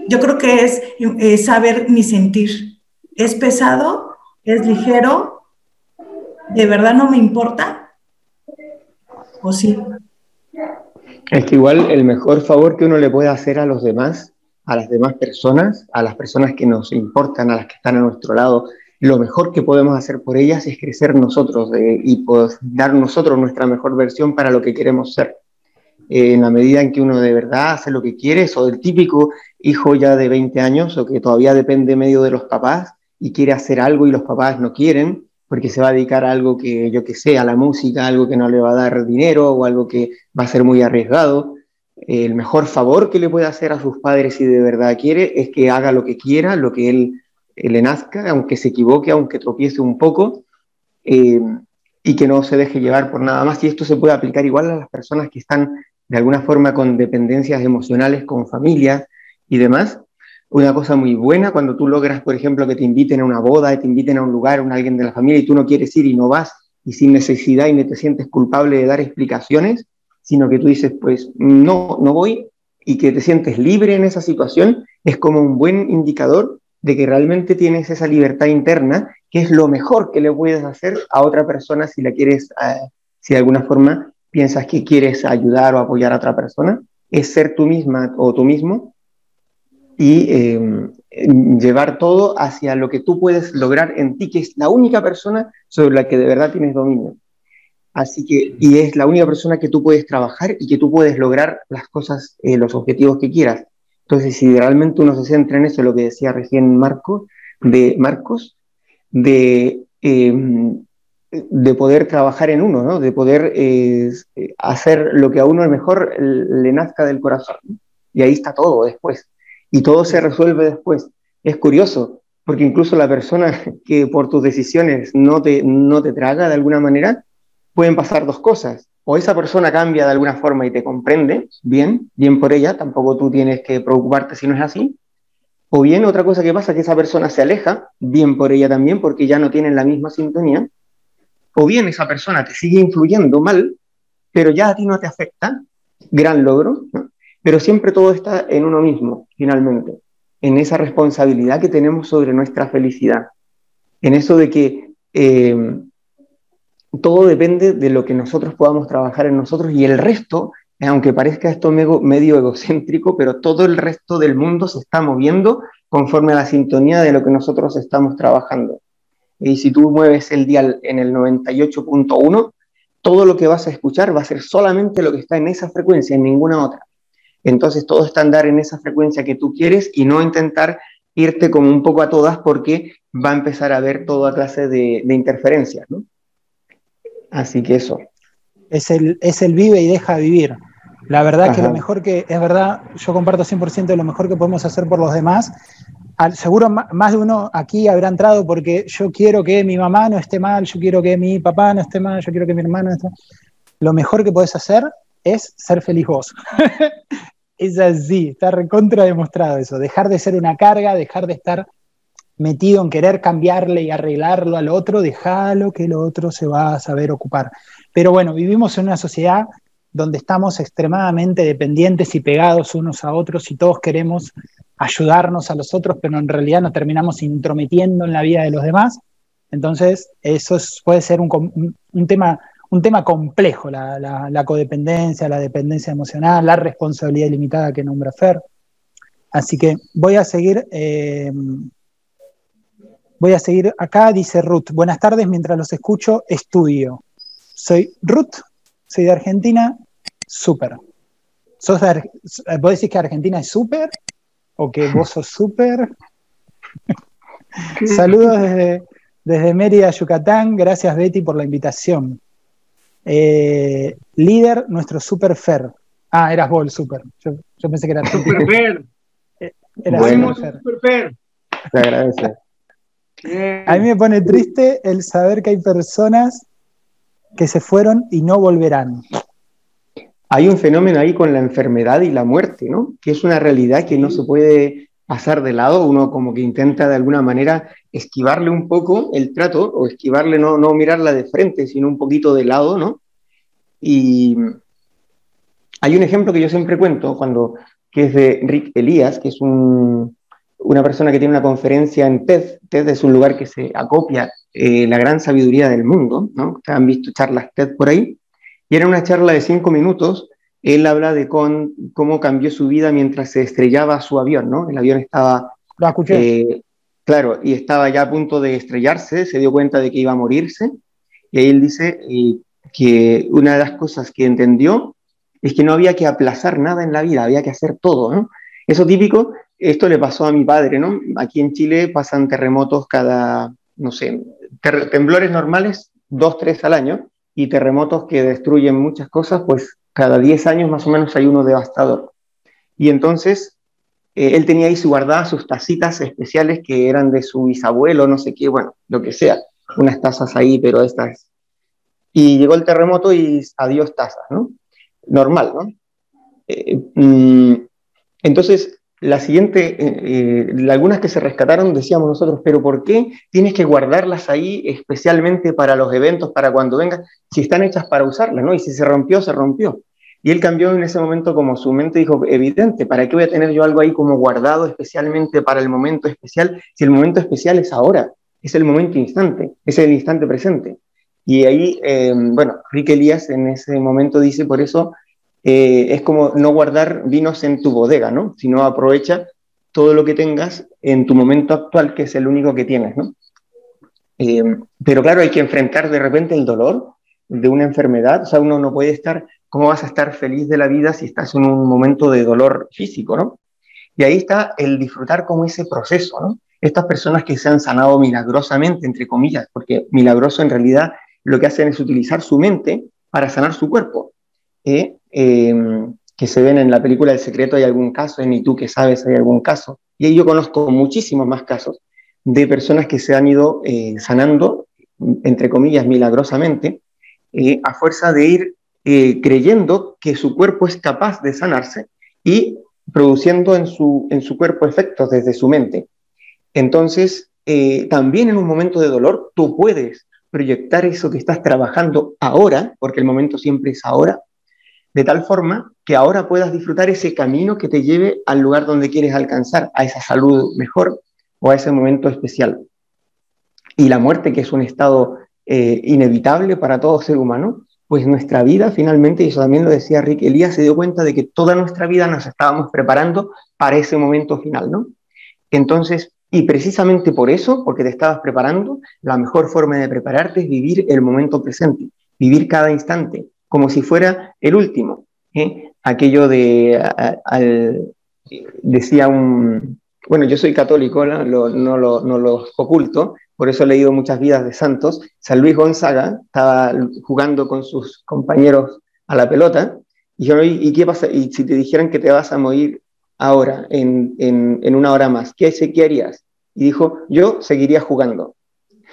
Yo creo que es saber mi sentir. ¿Es pesado? ¿Es ligero? ¿De verdad no me importa? ¿O sí? Es que igual el mejor favor que uno le puede hacer a los demás, a las demás personas, a las personas que nos importan, a las que están a nuestro lado, lo mejor que podemos hacer por ellas es crecer nosotros y dar nosotros nuestra mejor versión para lo que queremos ser. Eh, en la medida en que uno de verdad hace lo que quiere, o el típico hijo ya de 20 años o que todavía depende medio de los papás y quiere hacer algo y los papás no quieren, porque se va a dedicar a algo que, yo que sé, a la música, algo que no le va a dar dinero o algo que va a ser muy arriesgado. El mejor favor que le puede hacer a sus padres si de verdad quiere es que haga lo que quiera, lo que él, le nazca, aunque se equivoque, aunque tropiece un poco, eh, y que no se deje llevar por nada más. Y esto se puede aplicar igual a las personas que están de alguna forma con dependencias emocionales, con familias y demás, una cosa muy buena cuando tú logras, por ejemplo, que te inviten a una boda, te inviten a un lugar, a alguien de la familia y tú no quieres ir y no vas y sin necesidad y no te sientes culpable de dar explicaciones, sino que tú dices, pues no, no voy y que te sientes libre en esa situación, es como un buen indicador de que realmente tienes esa libertad interna, que es lo mejor que le puedes hacer a otra persona si la quieres, eh, si de alguna forma piensas que quieres ayudar o apoyar a otra persona, es ser tú misma o tú mismo y em, llevar todo hacia lo que tú puedes lograr en ti, que es la única persona sobre la que de verdad tienes dominio. Así que, y es la única persona que tú puedes trabajar y que tú puedes lograr las cosas, eh, los objetivos que quieras. Entonces, si realmente uno se centra en eso, lo que decía recién Marco, de Marcos, de, em, de poder trabajar en uno, ¿no? de poder eh, hacer lo que a uno mejor le nazca del corazón. Y ahí está todo después y todo se resuelve después. Es curioso, porque incluso la persona [LAUGHS] que por tus decisiones no te, no te traga de alguna manera, pueden pasar dos cosas. O esa persona cambia de alguna forma y te comprende, bien, bien por ella, tampoco tú tienes que preocuparte si no es así. O bien otra cosa que pasa es que esa persona se aleja, bien por ella también, porque ya no tienen la misma sintonía. O bien esa persona te sigue influyendo mal, pero ya a ti no te afecta, gran logro. Pero siempre todo está en uno mismo, finalmente, en esa responsabilidad que tenemos sobre nuestra felicidad, en eso de que eh, todo depende de lo que nosotros podamos trabajar en nosotros y el resto, aunque parezca esto medio egocéntrico, pero todo el resto del mundo se está moviendo conforme a la sintonía de lo que nosotros estamos trabajando. Y si tú mueves el dial en el 98.1, todo lo que vas a escuchar va a ser solamente lo que está en esa frecuencia, en ninguna otra. Entonces todo está andar en esa frecuencia que tú quieres y no intentar irte como un poco a todas porque va a empezar a haber toda clase de, interferencias, ¿no? Así que eso. Es el, es el vive y deja vivir. La verdad que lo mejor que, es verdad, yo comparto 100% de lo mejor que podemos hacer por los demás. Seguro más de uno aquí habrá entrado porque yo quiero que mi mamá no esté mal, yo quiero que mi papá no esté mal, yo quiero que mi hermano no esté mal. Lo mejor que puedes hacer es ser feliz vos. [LAUGHS] es así, está recontra demostrado eso, dejar de ser una carga, dejar de estar metido en querer cambiarle y arreglarlo al otro, déjalo que el otro se va a saber ocupar. Pero bueno, vivimos en una sociedad donde estamos extremadamente dependientes y pegados unos a otros y todos queremos ayudarnos a los otros, pero en realidad nos terminamos intrometiendo en la vida de los demás. Entonces, eso puede ser un, tema un tema complejo, la, codependencia, la dependencia emocional, la responsabilidad ilimitada que nombra Fer. Así que voy a seguir. Eh, voy a seguir acá, dice Ruth. Buenas tardes, mientras los escucho, estudio. Soy Ruth, soy de Argentina, súper. ¿Vos decís que Argentina es súper? ¿O que vos sos súper? [LAUGHS] Saludos desde, desde Mérida, Yucatán. Gracias, Betty, por la invitación. Eh, líder, nuestro super Fer. Ah, eras vos el super. Yo, pensé que era Super Fer. Eh, era bueno, super Fer. Te agradece. A mí me pone triste el saber que hay personas que se fueron y no volverán. Hay un fenómeno ahí con la enfermedad y la muerte, ¿no? Que es una realidad que no se puede pasar de lado, uno como que intenta de alguna manera esquivarle un poco el trato, o esquivarle, no, no mirarla de frente, sino un poquito de lado, ¿no? Y hay un ejemplo que yo siempre cuento, cuando, que es de Rick Elías, que es un, una persona que tiene una conferencia en TED. TED es un lugar que se acopia eh, la gran sabiduría del mundo, ¿no? Ustedes han visto charlas TED por ahí. Y era una charla de cinco minutos él habla de con, cómo cambió su vida mientras se estrellaba su avión, ¿no? El avión estaba... Lo escuché. Eh, claro, y estaba ya a punto de estrellarse, se dio cuenta de que iba a morirse, y ahí él dice eh, que una de las cosas que entendió es que no había que aplazar nada en la vida, había que hacer todo, ¿no? Eso típico, esto le pasó a mi padre, ¿no? Aquí en Chile pasan terremotos cada, no sé, temblores normales, dos, tres al año, y terremotos que destruyen muchas cosas, pues cada 10 años más o menos hay uno devastador. Y entonces eh, él tenía ahí su guardada sus tacitas especiales que eran de su bisabuelo, no sé qué, bueno, lo que sea, unas tazas ahí, pero estas. Y llegó el terremoto y adiós tazas, ¿no? Normal, ¿no? Eh, mm, entonces, la siguiente, eh, algunas que se rescataron, decíamos nosotros, pero ¿por qué tienes que guardarlas ahí especialmente para los eventos, para cuando vengan, si están hechas para usarlas, ¿no? Y si se rompió, se rompió. Y él cambió en ese momento como su mente dijo, evidente, ¿para qué voy a tener yo algo ahí como guardado especialmente para el momento especial? Si el momento especial es ahora, es el momento instante, es el instante presente. Y ahí, eh, bueno, Rick Elías en ese momento dice, por eso eh, es como no guardar vinos en tu bodega, ¿no? Sino aprovecha todo lo que tengas en tu momento actual, que es el único que tienes, ¿no? Eh, pero claro, hay que enfrentar de repente el dolor de una enfermedad, o sea, uno no puede estar ¿Cómo vas a estar feliz de la vida si estás en un momento de dolor físico, ¿no? Y ahí está el disfrutar como ese proceso. Estas personas que se han sanado milagrosamente, entre comillas, porque milagroso en realidad lo que hacen es utilizar su mente para sanar su cuerpo. ¿eh? Em, que se ven en la película El secreto hay algún caso, en Y tú que sabes hay algún caso. Y yo conozco muchísimos más casos de personas que se han ido eh, sanando, entre comillas, milagrosamente, eh, a fuerza de ir eh, creyendo que su cuerpo es capaz de sanarse y produciendo en su, en su cuerpo efectos desde su mente. Entonces, eh, también en un momento de dolor, tú puedes proyectar eso que estás trabajando ahora, porque el momento siempre es ahora, de tal forma que ahora puedas disfrutar ese camino que te lleve al lugar donde quieres alcanzar, a esa salud mejor o a ese momento especial. Y la muerte, que es un estado eh, inevitable para todo ser humano, pues nuestra vida finalmente, y eso también lo decía Rick, Elías se dio cuenta de que toda nuestra vida nos estábamos preparando para ese momento final, ¿no? Entonces, y precisamente por eso, porque te estabas preparando, la mejor forma de prepararte es vivir el momento presente, vivir cada instante, como si fuera el último. ¿eh? Aquello de, decía un, bueno, yo soy católico, ¿no? Lo, no, lo, no lo oculto, por eso he leído muchas vidas de santos. San Luis Gonzaga estaba jugando con sus compañeros a la pelota y dijeron, ¿y qué pasa? Y si te dijeran que te vas a morir ahora, en, en, una hora más, ¿qué, ¿qué harías? Y dijo, yo seguiría jugando.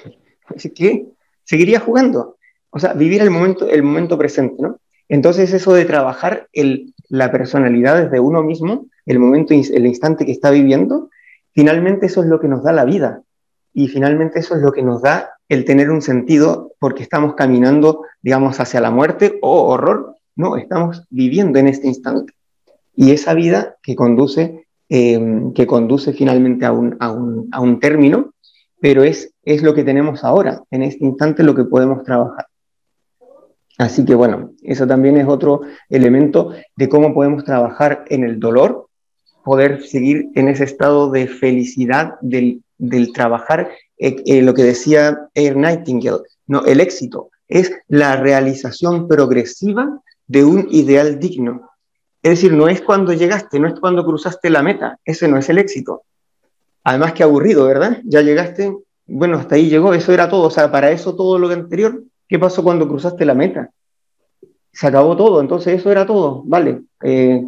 [LAUGHS] ¿Qué? Seguiría jugando. O sea, vivir el momento, el momento presente, ¿no? Entonces eso de trabajar el, la personalidad desde uno mismo, el momento, el instante que está viviendo, finalmente eso es lo que nos da la vida y finalmente eso es lo que nos da el tener un sentido porque estamos caminando, digamos, hacia la muerte o horror. No, estamos viviendo en este instante. Y esa vida que conduce, em, que conduce finalmente a un, a, un, a un, término, pero es, es lo que tenemos ahora, en este instante lo que podemos trabajar. Así que bueno, eso también es otro elemento de cómo podemos trabajar en el dolor, poder seguir en ese estado de felicidad del del trabajar, eh, eh, lo que decía Air Nightingale, no, el éxito es la realización progresiva de un ideal digno. Es decir, no es cuando llegaste, no es cuando cruzaste la meta, ese no es el éxito. Además que aburrido, ¿verdad? Ya llegaste, bueno, hasta ahí llegó, eso era todo, o sea, para eso todo lo anterior, ¿qué pasó cuando cruzaste la meta? Se acabó todo, entonces eso era todo, vale, eh,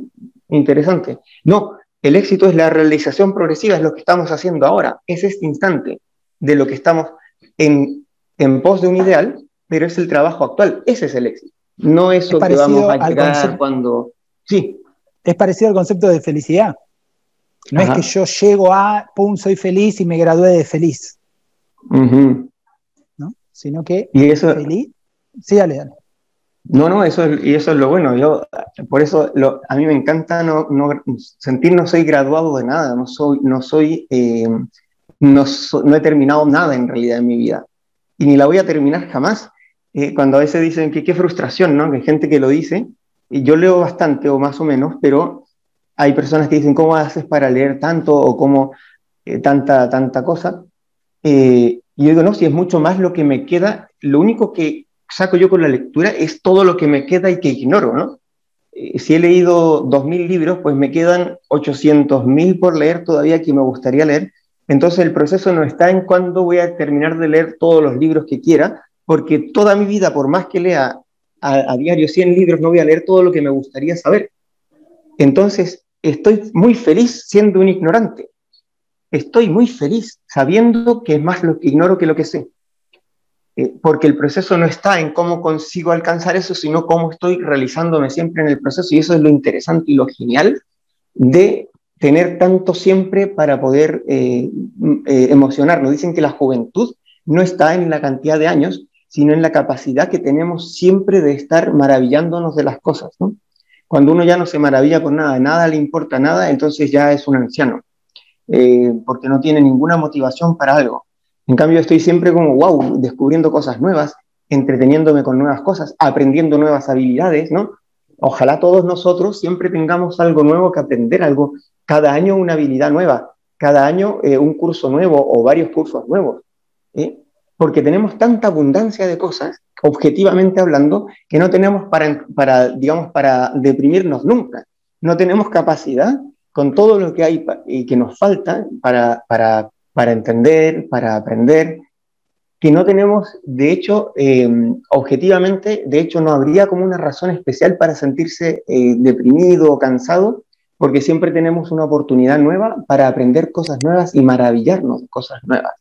interesante. No, el éxito es la realización progresiva, es lo que estamos haciendo ahora, es este instante de lo que estamos en, en pos de un ideal, pero es el trabajo actual, ese es el éxito. No eso que vamos a llegar cuando... Sí. Es parecido al concepto de felicidad. No es que yo llego a, pum, soy feliz y me gradué de feliz. ¿no? Sino que ¿Y eso, feliz. Sí, dale, dale. No, no, eso es, y eso es lo bueno. Yo, por eso a mí me encanta no, sentir no soy graduado de nada, no soy, no soy, eh, no, he terminado nada en realidad en mi vida. Y ni la voy a terminar jamás. Eh, cuando a veces dicen que qué frustración, ¿no? Que hay gente que lo dice, y yo leo bastante o más o menos, pero hay personas que dicen, ¿cómo haces para leer tanto o cómo eh, tanta, tanta cosa? Y yo digo, no, si es mucho más lo que me queda, lo único que saco yo con la lectura es todo lo que me queda y que ignoro, ¿no? Eh, si he leído 2.000 libros, pues me quedan 800.000 por leer todavía que me gustaría leer, Entonces el proceso no está en cuándo voy a terminar de leer todos los libros que quiera, porque toda mi vida, por más que lea a, diario 100 libros, no voy a leer todo lo que me gustaría saber. Entonces estoy muy feliz siendo un ignorante. Estoy muy feliz sabiendo que es más lo que ignoro que lo que sé. Eh, porque el proceso no está en cómo consigo alcanzar eso, sino cómo estoy realizándome siempre en el proceso. Y eso es lo interesante y lo genial de tener tanto siempre para poder eh, eh, emocionarnos. Dicen que la juventud no está en la cantidad de años, sino en la capacidad que tenemos siempre de estar maravillándonos de las cosas. Cuando uno ya no se maravilla con nada, nada le importa nada, entonces ya es un anciano, porque no tiene ninguna motivación para algo. En cambio, estoy siempre como, wow, descubriendo cosas nuevas, entreteniéndome con nuevas cosas, aprendiendo nuevas habilidades, ¿no? Ojalá todos nosotros siempre tengamos algo nuevo que aprender, algo, cada año una habilidad nueva, cada año eh, un curso nuevo o varios cursos nuevos, ¿eh? porque tenemos tanta abundancia de cosas, objetivamente hablando, que no tenemos para, para, digamos, para deprimirnos nunca. No tenemos capacidad con todo lo que hay y que nos falta para, para para entender, para aprender, que no tenemos, de hecho, em, objetivamente, de hecho, no habría como una razón especial para sentirse eh, deprimido o cansado, porque siempre tenemos una oportunidad nueva para aprender cosas nuevas y maravillarnos de cosas nuevas.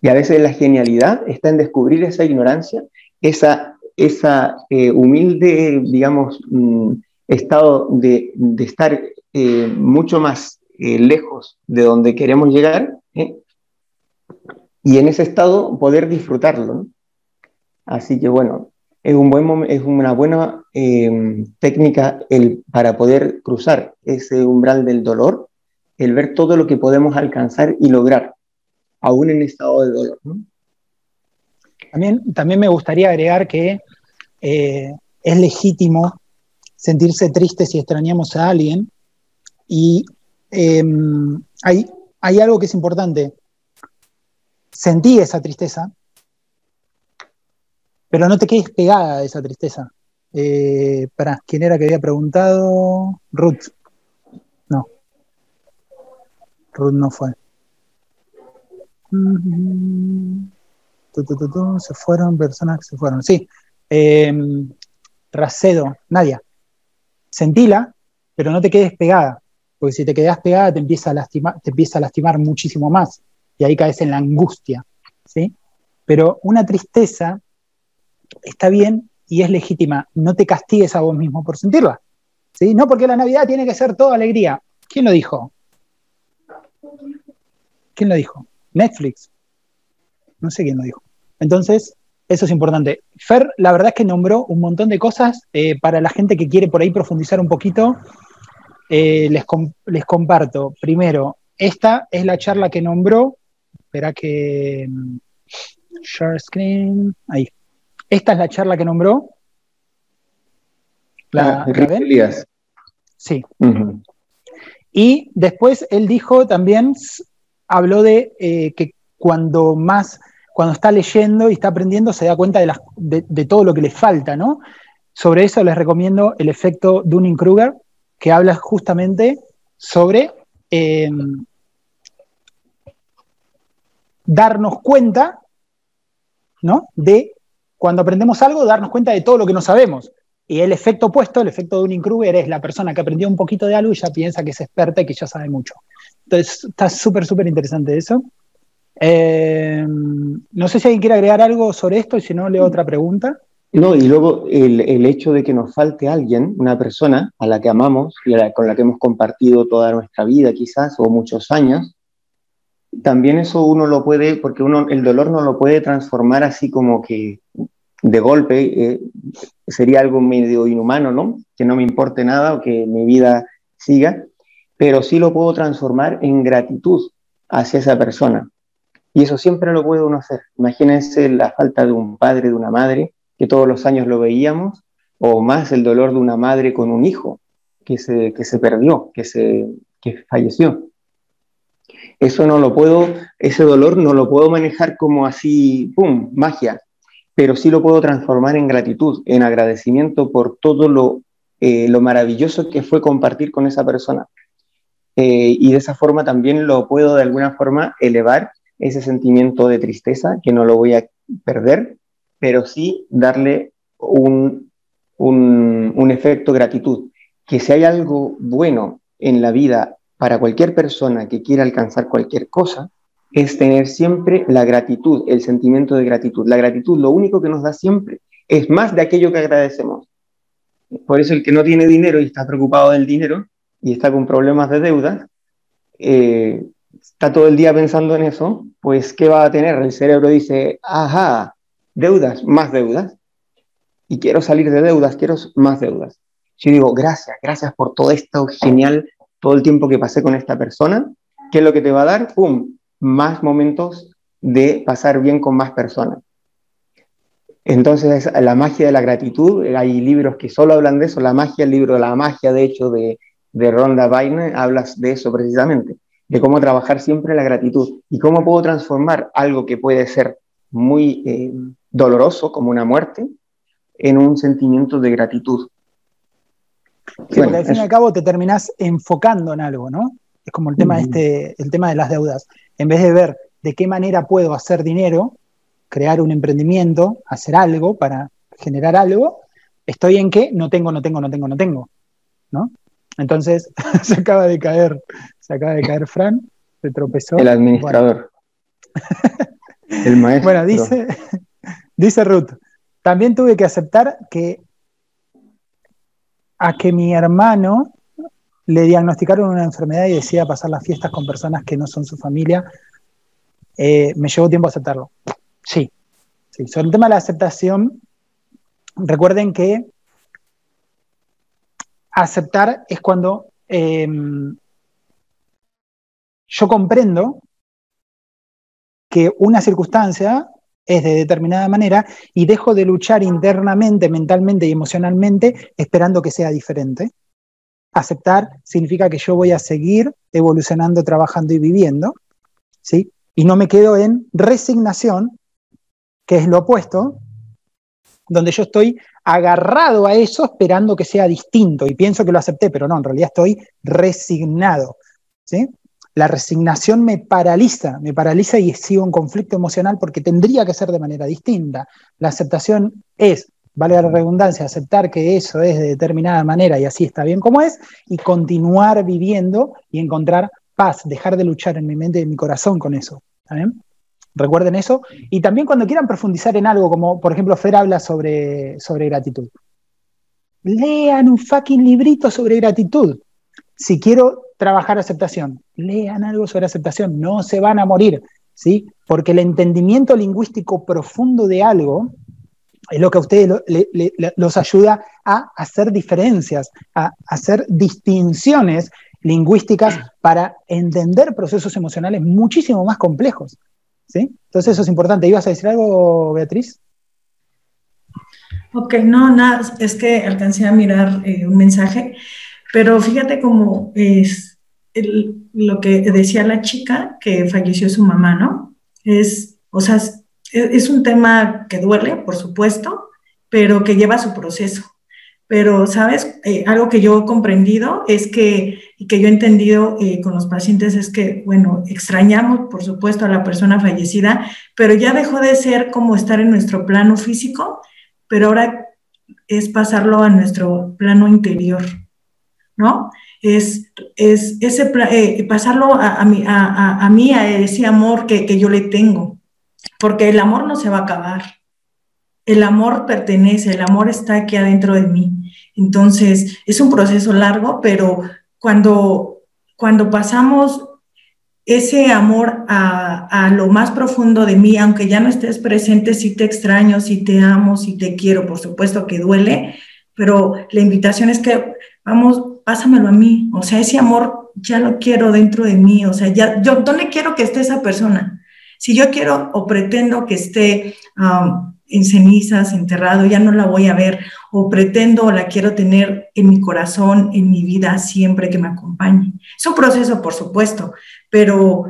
Y a veces la genialidad está en descubrir esa ignorancia, esa, esa eh, humilde, digamos, mm, estado de, de estar eh, mucho más lejos de donde queremos llegar ¿eh? y en ese estado poder disfrutarlo. Así que bueno, es, un buen, es una buena em, técnica el, para poder cruzar ese umbral del dolor, el ver todo lo que podemos alcanzar y lograr, aún en estado de dolor. También, también me gustaría agregar que eh, es legítimo sentirse triste si extrañamos a alguien y em, hay, hay algo que es importante. Sentí esa tristeza, pero no te quedes pegada a esa tristeza. Eh, para, ¿quién era que había preguntado? Ruth. No. Ruth no fue. Se fueron personas que se fueron. Sí. Em, Racedo, Nadia. Sentila, pero no te quedes pegada porque si te quedas pegada te empieza a lastimar, te empieza a lastimar muchísimo más y ahí caes en la angustia, ¿sí? Pero una tristeza está bien y es legítima, no te castigues a vos mismo por sentirla, ¿sí? No porque la Navidad tiene que ser toda alegría. ¿Quién lo dijo? ¿Quién lo dijo? Netflix. No sé quién lo dijo. Entonces, eso es importante. Fer, la verdad es que nombró un montón de cosas eh, para la gente que quiere por ahí profundizar un poquito. Eh, les, les, comparto. Primero, esta es la charla que nombró. Espera que. Mm, share screen. Ahí. Esta es la charla que nombró. ¿La, ah, Sí. Y después él dijo también, habló de eh, que cuando más, cuando está leyendo y está aprendiendo, se da cuenta de, de, de todo lo que le falta, ¿no? Sobre eso les recomiendo el efecto Dunning-Kruger, que habla justamente sobre eh, darnos cuenta, ¿no? De cuando aprendemos algo, darnos cuenta de todo lo que no sabemos. Y el efecto opuesto, el efecto de un kruger es la persona que aprendió un poquito de algo y ya piensa que es experta y que ya sabe mucho. Entonces, está súper, súper interesante eso. Eh, no sé si alguien quiere agregar algo sobre esto y si no, leo otra pregunta. No, y luego el, el, hecho de que nos falte alguien, una persona a la que amamos y con la que hemos compartido toda nuestra vida quizás o muchos años, también eso uno lo puede, porque uno el dolor no lo puede transformar así como que de golpe, eh, sería algo medio inhumano, ¿no? Que no me importe nada o que mi vida siga, pero sí lo puedo transformar en gratitud hacia esa persona. Y eso siempre lo puede uno hacer. Imagínense la falta de un padre, de una madre, que todos los años lo veíamos, o más el dolor de una madre con un hijo que se, que se perdió, que, se, que falleció. Eso no lo puedo, ese dolor no lo puedo manejar como así, ¡pum!, magia, pero sí lo puedo transformar en gratitud, en agradecimiento por todo lo, eh, lo maravilloso que fue compartir con esa persona. eh, y de esa forma también lo puedo de alguna forma elevar ese sentimiento de tristeza, que no lo voy a perder, pero sí darle un, un, un efecto gratitud. Que si hay algo bueno en la vida para cualquier persona que quiera alcanzar cualquier cosa, es tener siempre la gratitud, el sentimiento de gratitud. La gratitud lo único que nos da siempre es más de aquello que agradecemos. Por eso el que no tiene dinero y está preocupado del dinero y está con problemas de deuda, eh, está todo el día pensando en eso, pues ¿qué va a tener? El cerebro dice, ajá, deudas, más deudas. Y quiero salir de deudas, quiero más deudas. Yo digo, gracias, gracias por todo esto genial, todo el tiempo que pasé con esta persona. ¿Qué es lo que te va a dar? ¡Pum! Más momentos de pasar bien con más personas. Entonces, la magia de la gratitud, hay libros que solo hablan de eso, la magia, el libro La magia, de hecho, de, de Rhonda Byrne, hablas de eso precisamente, de cómo trabajar siempre la gratitud y cómo puedo transformar algo que puede ser muy eh, doloroso, como una muerte, en un sentimiento de gratitud. Sí, porque al fin y al cabo te terminás enfocando en algo, ¿no? Es como el tema, este, el tema de las deudas. En vez de ver de qué manera puedo hacer dinero, crear un emprendimiento, hacer algo para generar algo, estoy en que no tengo, no tengo, no tengo, no tengo, ¿no? Entonces, [LAUGHS] se acaba de caer, se acaba de caer Fran, se tropezó. El administrador. el maestro. [LAUGHS] Bueno, dice, dice Ruth, también tuve que aceptar que a que mi hermano le diagnosticaron una enfermedad y decía pasar las fiestas con personas que no son su familia, eh, me llevó tiempo aceptarlo. Sí, sí. Sobre el tema de la aceptación, recuerden que aceptar es cuando em, yo comprendo que una circunstancia es de determinada manera y dejo de luchar internamente, mentalmente y emocionalmente esperando que sea diferente. Aceptar significa que yo voy a seguir evolucionando, trabajando y viviendo, ¿sí? Y no me quedo en resignación, que es lo opuesto, donde yo estoy agarrado a eso esperando que sea distinto y pienso que lo acepté, pero no, en realidad estoy resignado. ¿sí? La resignación me paraliza, me paraliza y sigo en conflicto emocional porque tendría que ser de manera distinta. La aceptación es, vale la redundancia, aceptar que eso es de determinada manera y así está bien como es y continuar viviendo y encontrar paz, dejar de luchar en mi mente y en mi corazón con eso. Recuerden eso. Y también cuando quieran profundizar en algo, como por ejemplo Fer habla sobre, sobre gratitud. Lean un fucking librito sobre gratitud. Si quiero trabajar aceptación, lean algo sobre aceptación. No se van a morir, ¿sí? Porque el entendimiento lingüístico profundo de algo es lo que a ustedes los ayuda a hacer diferencias, a hacer distinciones lingüísticas para entender procesos emocionales muchísimo más complejos. ¿sí? Entonces eso es importante. ¿Ibas a decir algo, Beatriz? Ok, no, nada, es que alcancé a mirar eh, un mensaje, pero fíjate cómo es lo que decía la chica que falleció su mamá, ¿no? Es, o sea, es un tema que duele, por supuesto, pero que lleva su proceso. Pero, ¿sabes? Eh, algo que yo he comprendido es que, y que yo he entendido eh, con los pacientes es que, bueno, extrañamos, por supuesto, a la persona fallecida, pero ya dejó de ser como estar en nuestro plano físico, pero ahora es pasarlo a nuestro plano interior, ¿no? Es, es ese, eh, pasarlo a, a, mí, a, a, mí, a ese amor que, que yo le tengo, porque el amor no se va a acabar el amor pertenece, el amor está aquí adentro de mí. Entonces, es un proceso largo, pero cuando, cuando pasamos ese amor a, lo más profundo de mí, aunque ya no estés presente, sí te extraño, sí te amo, sí te quiero, por supuesto que duele, pero la invitación es que, vamos, pásamelo a mí, o sea, ese amor ya lo quiero dentro de mí, o sea, ya, yo, ¿dónde quiero que esté esa persona? Si yo quiero o pretendo que esté... En cenizas, enterrado, ya no la voy a ver, o pretendo o la quiero tener en mi corazón, en mi vida, siempre que me acompañe. Es un proceso, por supuesto, pero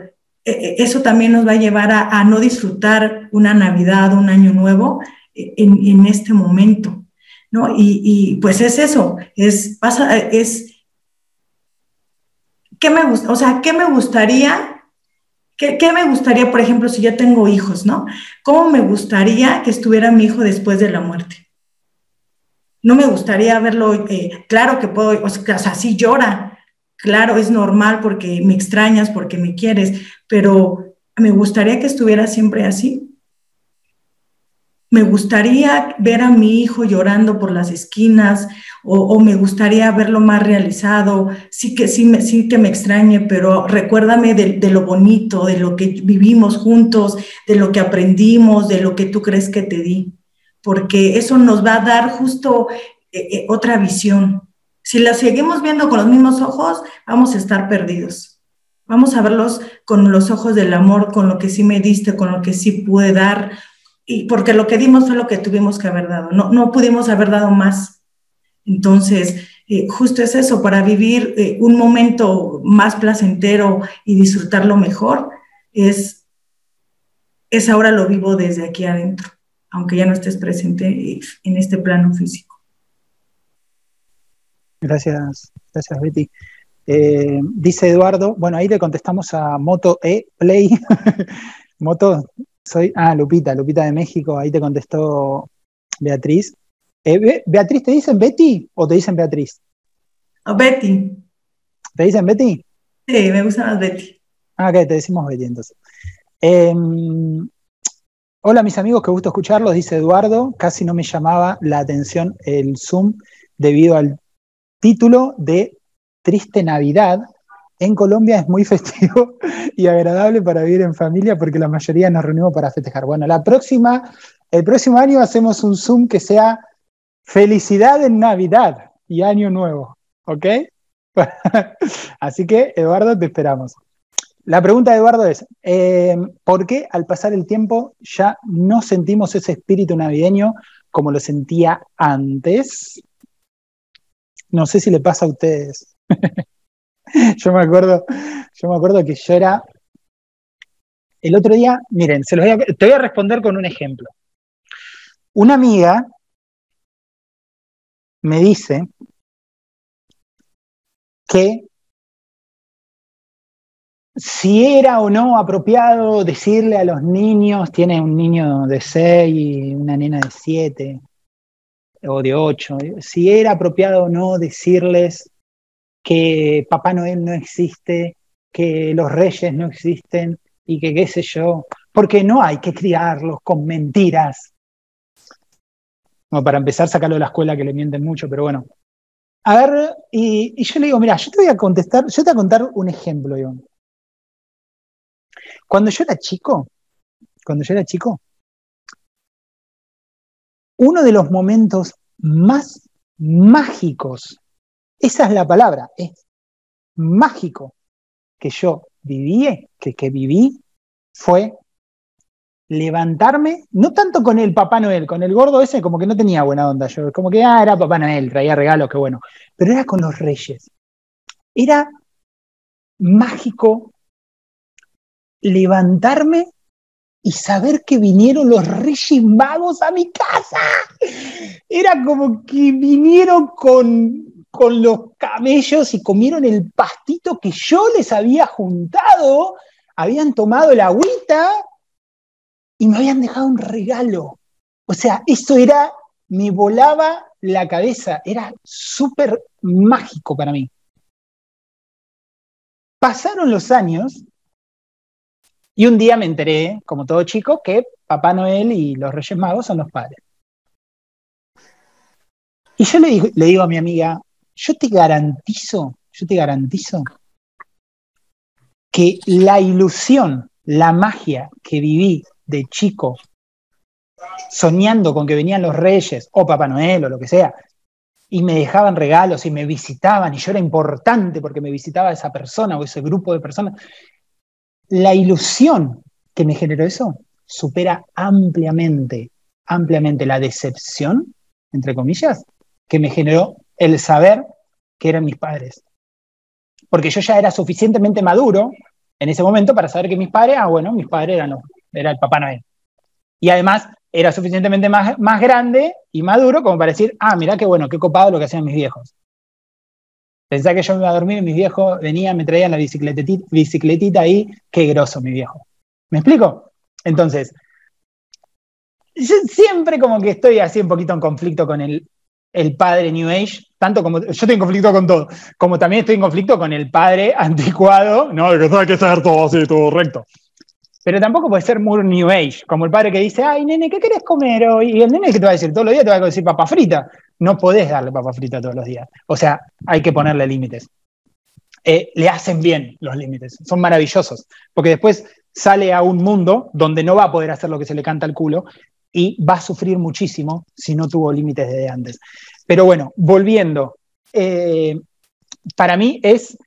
eh, eh, eso también nos va a llevar a, no disfrutar una Navidad, un año nuevo eh, en, este momento, ¿no? Y, pues es eso, es, pasa, es ¿qué me gusta? O sea, ¿qué me gustaría? ¿Qué, ¿Qué, me gustaría, por ejemplo, si yo tengo hijos, ¿no? ¿Cómo me gustaría que estuviera mi hijo después de la muerte? No me gustaría verlo, eh, claro que puedo, o sea, sí llora, claro, es normal porque me extrañas, porque me quieres, pero me gustaría que estuviera siempre así. Me gustaría ver a mi hijo llorando por las esquinas o, me gustaría verlo más realizado. Sí que, sí, me, que me extrañe, pero recuérdame de, de, lo bonito, de lo que vivimos juntos, de lo que aprendimos, de lo que tú crees que te di, porque eso nos va a dar justo eh, eh, otra visión. Si la seguimos viendo con los mismos ojos, vamos a estar perdidos. Vamos a verlos con los ojos del amor, con lo que sí me diste, con lo que sí pude dar, y porque lo que dimos fue lo que tuvimos que haber dado, no, no pudimos haber dado más. Entonces, eh, justo es eso, para vivir eh, un momento más placentero y disfrutarlo mejor, es, es ahora lo vivo desde aquí adentro, aunque ya no estés presente en este plano físico. Gracias, gracias Betty. Eh, dice Eduardo, bueno, ahí le contestamos a Moto E Play. [LAUGHS] Moto, soy, ah, Lupita, Lupita de México, ahí te contestó Beatriz. Eh, Beatriz, ¿te dicen Betty o te dicen Beatriz? Betty. ¿Te dicen Betty? Sí, me gusta más Betty. Ah, ok, te decimos Betty entonces. Em, hola mis amigos, qué gusto escucharlos, dice Eduardo. Casi no me llamaba la atención el Zoom debido al título de Triste Navidad, en Colombia es muy festivo [LAUGHS] y agradable para vivir en familia porque la mayoría nos reunimos para festejar. Bueno, la próxima, el próximo año hacemos un Zoom que sea felicidad en Navidad y Año Nuevo, ¿ok? [LAUGHS] Así que, Eduardo, te esperamos. La pregunta de Eduardo es, eh, ¿por qué al pasar el tiempo ya no sentimos ese espíritu navideño como lo sentía antes? No sé si le pasa a ustedes. [LAUGHS] [LAUGHS] yo me acuerdo, yo me acuerdo que yo era. El otro día, miren, se los voy a, te voy a responder con un ejemplo. Una amiga me dice que si era o no apropiado decirle a los niños, tiene un niño de 6 y una nena de 7 o de 8, si era apropiado o no decirles que Papá Noel no existe, que los reyes no existen y que qué sé yo, porque no hay que criarlos con mentiras. Bueno, para empezar, sacarlo de la escuela que le mienten mucho, pero bueno. A ver, y, yo le digo, mira, yo te voy a contestar, yo te voy a contar un ejemplo, Iván. Cuando yo era chico, cuando yo era chico, uno de los momentos más mágicos esa es la palabra, es mágico que yo viví, que, que viví, fue levantarme, no tanto con el Papá Noel, con el gordo ese como que no tenía buena onda, yo como que ah, era Papá Noel, traía regalos, qué bueno, pero era con los reyes. Era mágico levantarme y saber que vinieron los reyes magos a mi casa. Era como que vinieron con con los camellos y comieron el pastito que yo les había juntado, habían tomado la agüita y me habían dejado un regalo. O sea, eso era, me volaba la cabeza, era súper mágico para mí. Pasaron los años y un día me enteré, como todo chico, que Papá Noel y los Reyes Magos son los padres. Y yo le le digo a mi amiga, yo te garantizo, yo te garantizo que la ilusión, la magia que viví de chico, soñando con que venían los reyes o Papá Noel o lo que sea, y me dejaban regalos y me visitaban y yo era importante porque me visitaba esa persona o ese grupo de personas, la ilusión que me generó eso supera ampliamente, ampliamente la decepción, entre comillas, que me generó el saber que eran mis padres. Porque yo ya era suficientemente maduro en ese momento para saber que mis padres, ah, bueno, mis padres eran los, era el Papá Noel. Y además era suficientemente más, más grande y maduro como para decir, ah, mira qué bueno, qué copado lo que hacían mis viejos. Pensá que yo me iba a dormir mis viejos venían, me traían la bicicletita, bicicletita ahí, qué groso mi viejo. ¿Me explico? Entonces, yo siempre como que estoy así un poquito en conflicto con el, el padre New Age, tanto como yo estoy en conflicto con todo, como también estoy en conflicto con el padre [LAUGHS] anticuado, no, que hay que ser todo así, todo recto. Pero tampoco puede ser muy New Age, como el padre que dice, ay, nene, ¿qué querés comer hoy? Y el nene que te va a decir todos los días te va a decir papa frita. No podés darle papa frita todos los días. O sea, hay que ponerle límites. Eh, le hacen bien los límites, son maravillosos, porque después sale a un mundo donde no va a poder hacer lo que se le canta al culo y va a sufrir muchísimo si no tuvo límites desde antes. Pero bueno, volviendo, eh, para mí es,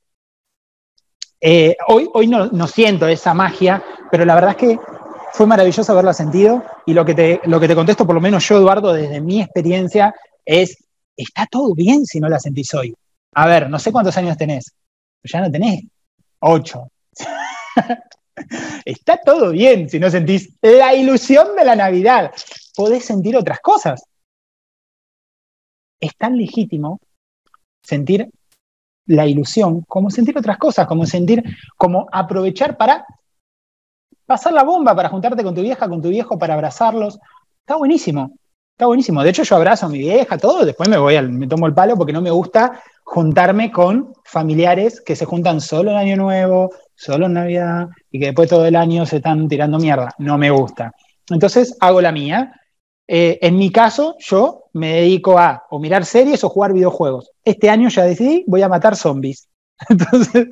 eh, hoy, hoy no, siento esa magia, pero la verdad es que fue maravilloso haberla sentido y lo que, te, lo que te contesto, por lo menos yo, Eduardo, desde mi experiencia, es, está todo bien si no la sentís hoy. A ver, no sé cuántos años tenés, ya no tenés ocho. [LAUGHS] Está todo bien si no sentís la ilusión de la Navidad. Podés sentir otras cosas. Es tan legítimo sentir la ilusión como sentir otras cosas, como sentir, como aprovechar para pasar la bomba, para juntarte con tu vieja, con tu viejo, para abrazarlos. Está buenísimo. Está buenísimo. De hecho, yo abrazo a mi vieja, todo, después me voy al, me tomo el palo porque no me gusta juntarme con familiares que se juntan solo en Año Nuevo, solo en Navidad y que después todo el año se están tirando mierda. No me gusta. Entonces hago la mía. Eh, en mi caso, yo me dedico a o mirar series o jugar videojuegos. Este año ya decidí, voy a matar zombies. [LAUGHS] Entonces,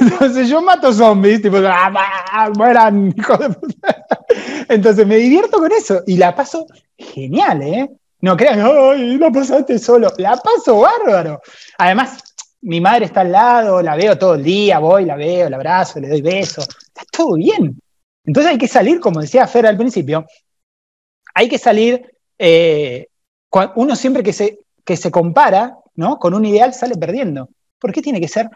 entonces yo mato zombies, tipo, ¡Ah, mueran, [LAUGHS] hijo de puta. Entonces me divierto con eso y la paso genial, ¿eh? No crean, ay, la pasaste solo. La paso bárbaro. Además, mi madre está al lado, la veo todo el día, voy, la veo, la abrazo, le doy besos. Está todo bien. Entonces hay que salir, como decía Fer al principio, hay que salir. Eh, uno siempre que se, que se compara ¿no? con un ideal sale perdiendo. ¿Por qué tiene que ser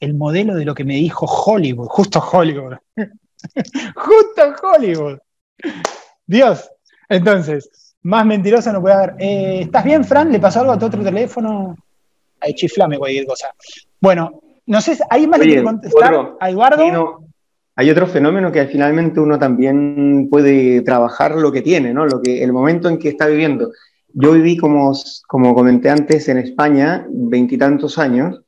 el modelo de lo que me dijo Hollywood? Justo Hollywood. [LAUGHS] Justo Hollywood. Dios. Entonces, más mentiroso no puede haber. Eh, ¿Estás bien, Fran? ¿Le pasó algo a tu otro teléfono? Ahí chiflame cualquier cosa. Bueno, no sé, ¿hay más que contestar a Eduardo? hay otro fenómeno que finalmente uno también puede trabajar lo que tiene, ¿no? Lo que, el momento en que está viviendo. Yo viví, como, como comenté antes, en España, veintitantos años,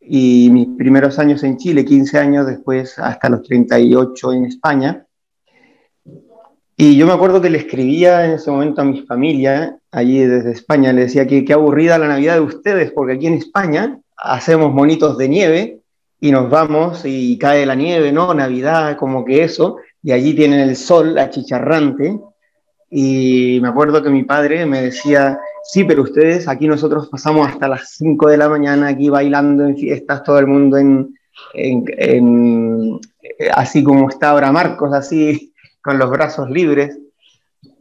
y mis primeros años en Chile, 15 años después, hasta los 38 en España. Y yo me acuerdo que le escribía en ese momento a mi familia, allí desde España, le decía que qué aburrida la Navidad de ustedes, porque aquí en España hacemos monitos de nieve y nos vamos y cae la nieve, ¿no? Navidad, como que eso, y allí tienen el sol achicharrante. Y me acuerdo que mi padre me decía, sí, pero ustedes, aquí nosotros pasamos hasta las 5 de la mañana aquí bailando en fiestas, todo el mundo en, en así como está ahora Marcos, así con los brazos libres,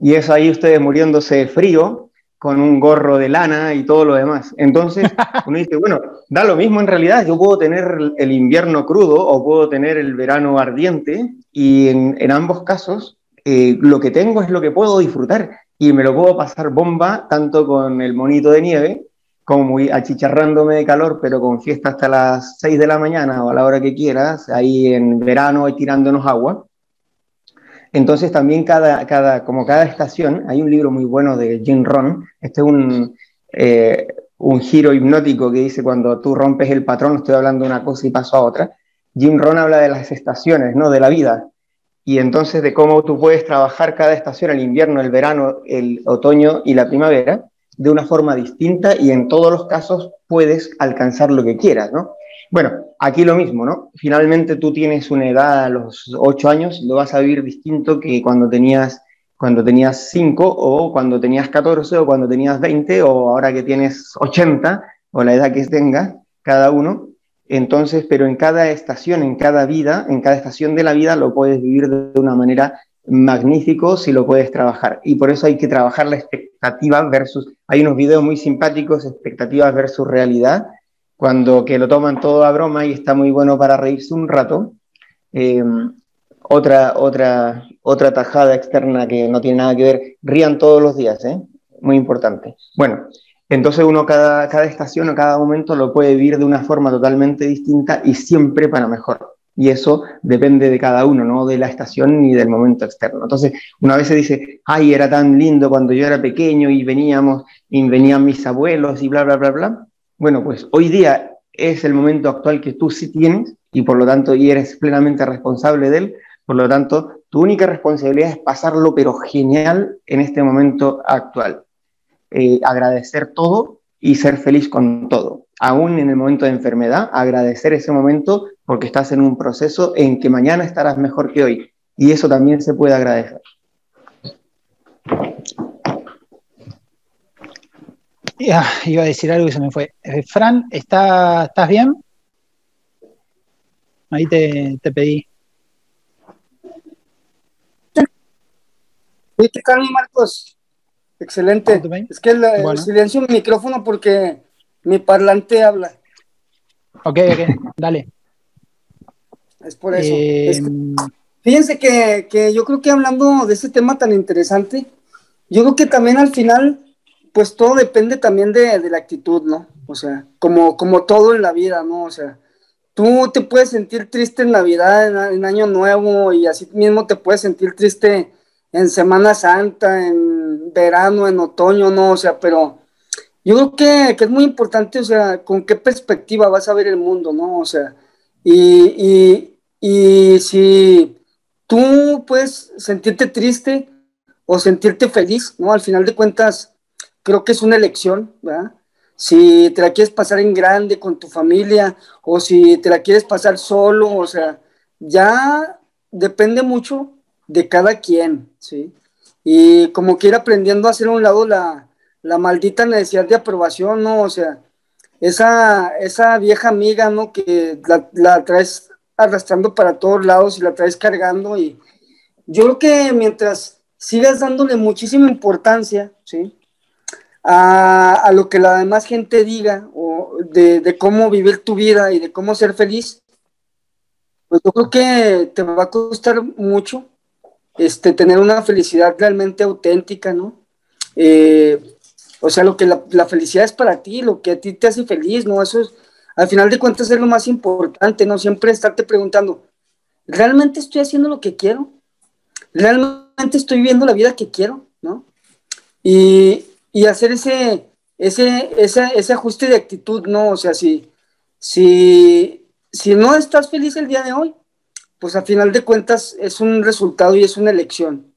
y eso ahí ustedes muriéndose de frío, con un gorro de lana y todo lo demás. Entonces, [LAUGHS] uno dice, bueno, da lo mismo en realidad, yo puedo tener el invierno crudo o puedo tener el verano ardiente, y en, ambos casos, eh, lo que tengo es lo que puedo disfrutar, y me lo puedo pasar bomba, tanto con el monito de nieve, como muy achicharrándome de calor, pero con fiesta hasta las 6 de la mañana o a la hora que quieras, ahí en verano y tirándonos agua. Entonces también cada, como cada estación, hay un libro muy bueno de Jim Ron, este es un, eh, un giro hipnótico que dice cuando tú rompes el patrón, estoy hablando de una cosa y paso a otra. Jim Ron habla de las estaciones, ¿no? De la vida. Y entonces de cómo tú puedes trabajar cada estación, el invierno, el verano, el otoño y la primavera, de una forma distinta y en todos los casos puedes alcanzar lo que quieras, ¿no? Bueno, aquí lo mismo, ¿no? Finalmente tú tienes una edad a los 8 años, lo vas a vivir distinto que cuando tenías cuando tenías 5 o cuando tenías 14 o cuando tenías 20 o ahora que tienes 80 o la edad que tengas cada uno. Entonces, pero en cada estación, en cada vida, en cada estación de la vida lo puedes vivir de una manera magnífico si lo puedes trabajar. Y por eso hay que trabajar la expectativa versus, hay unos videos muy simpáticos, expectativas versus realidad, cuando que lo toman todo a broma y está muy bueno para reírse un rato. Eh, otra, otra, otra tajada externa que no tiene nada que ver, rían todos los días, ¿eh? muy importante. Bueno, Entonces uno cada, cada estación o cada momento lo puede vivir de una forma totalmente distinta y siempre para mejor. Y eso depende de cada uno, no de la estación ni del momento externo. Entonces, una vez se dice, ay, era tan lindo cuando yo era pequeño y veníamos, y venían mis abuelos y bla, bla, bla, bla. Bueno, pues hoy día es el momento actual que tú sí tienes y por lo tanto, y eres plenamente responsable de él. Por lo tanto, tu única responsabilidad es pasarlo, pero genial en este momento actual. Eh, agradecer todo y ser feliz con todo. Aún en el momento de enfermedad, agradecer ese momento porque estás en un proceso en que mañana estarás mejor que hoy. Y eso también se puede agradecer. Ya, iba a decir algo y se me fue. Eh, Fran, ¿está, ¿estás bien? Ahí te, te pedí. ¿Qué tal, Marcos? Excelente. Es que el, silencio mi micrófono porque mi parlante habla. Ok, ok, dale. Es por eso. Eh, fíjense que, yo creo que hablando de ese tema tan interesante, yo creo que también al final, pues todo depende también de, la actitud, ¿no? O sea, como, como todo en la vida, ¿no? O sea, tú te puedes sentir triste en Navidad, en Año Nuevo, y así mismo te puedes sentir triste en Semana Santa, en verano, en otoño, no, o sea, pero yo creo que, que, es muy importante, o sea, con qué perspectiva vas a ver el mundo, ¿no? O sea, y, y, si tú puedes sentirte triste o sentirte feliz, ¿no? Al final de cuentas, creo que es una elección, ¿verdad? Si te la quieres pasar en grande con tu familia o si te la quieres pasar solo, o sea, ya depende mucho de cada quien, ¿sí? Y como que ir aprendiendo a hacer a un lado la, maldita necesidad de aprobación, ¿no? O sea, esa, esa vieja amiga, ¿no? Que la, traes arrastrando para todos lados y la traes cargando y yo creo que mientras sigas dándole muchísima importancia, ¿sí? A, lo que la demás gente diga o de, de, cómo vivir tu vida y de cómo ser feliz, pues yo creo que te va a costar mucho este, tener una felicidad realmente auténtica, ¿no? Eh, o sea, lo que la, felicidad es para ti, lo que a ti te hace feliz, ¿no? Eso es, al final de cuentas es lo más importante, ¿no? Siempre estarte preguntando, ¿realmente estoy haciendo lo que quiero? ¿Realmente estoy viviendo la vida que quiero? ¿No? Y, hacer ese, ese, ese, ajuste de actitud, ¿no? O sea, si, si, si no estás feliz el día de hoy, pues a final de cuentas es un resultado y es una elección.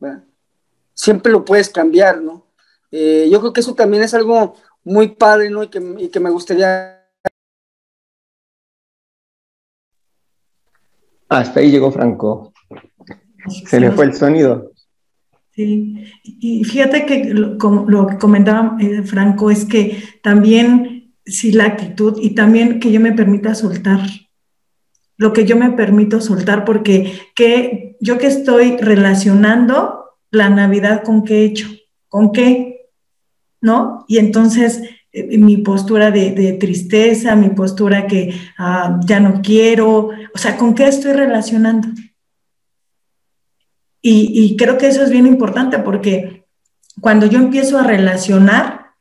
Siempre lo puedes cambiar, ¿no? Eh, yo creo que eso también es algo muy padre, ¿no? Y que, y que me gustaría... Hasta ahí llegó Franco. Se le fue el sonido. Sí, y fíjate que lo, lo que comentaba eh, Franco es que también, sí, la actitud y también que yo me permita soltar, lo que yo me permito soltar, porque que, yo que estoy relacionando la Navidad con qué he hecho, con qué, ¿no? Y entonces eh, mi postura de, tristeza, mi postura que ah, ya no quiero, o sea, ¿con qué estoy relacionando? Y, creo que eso es bien importante porque cuando yo empiezo a relacionar,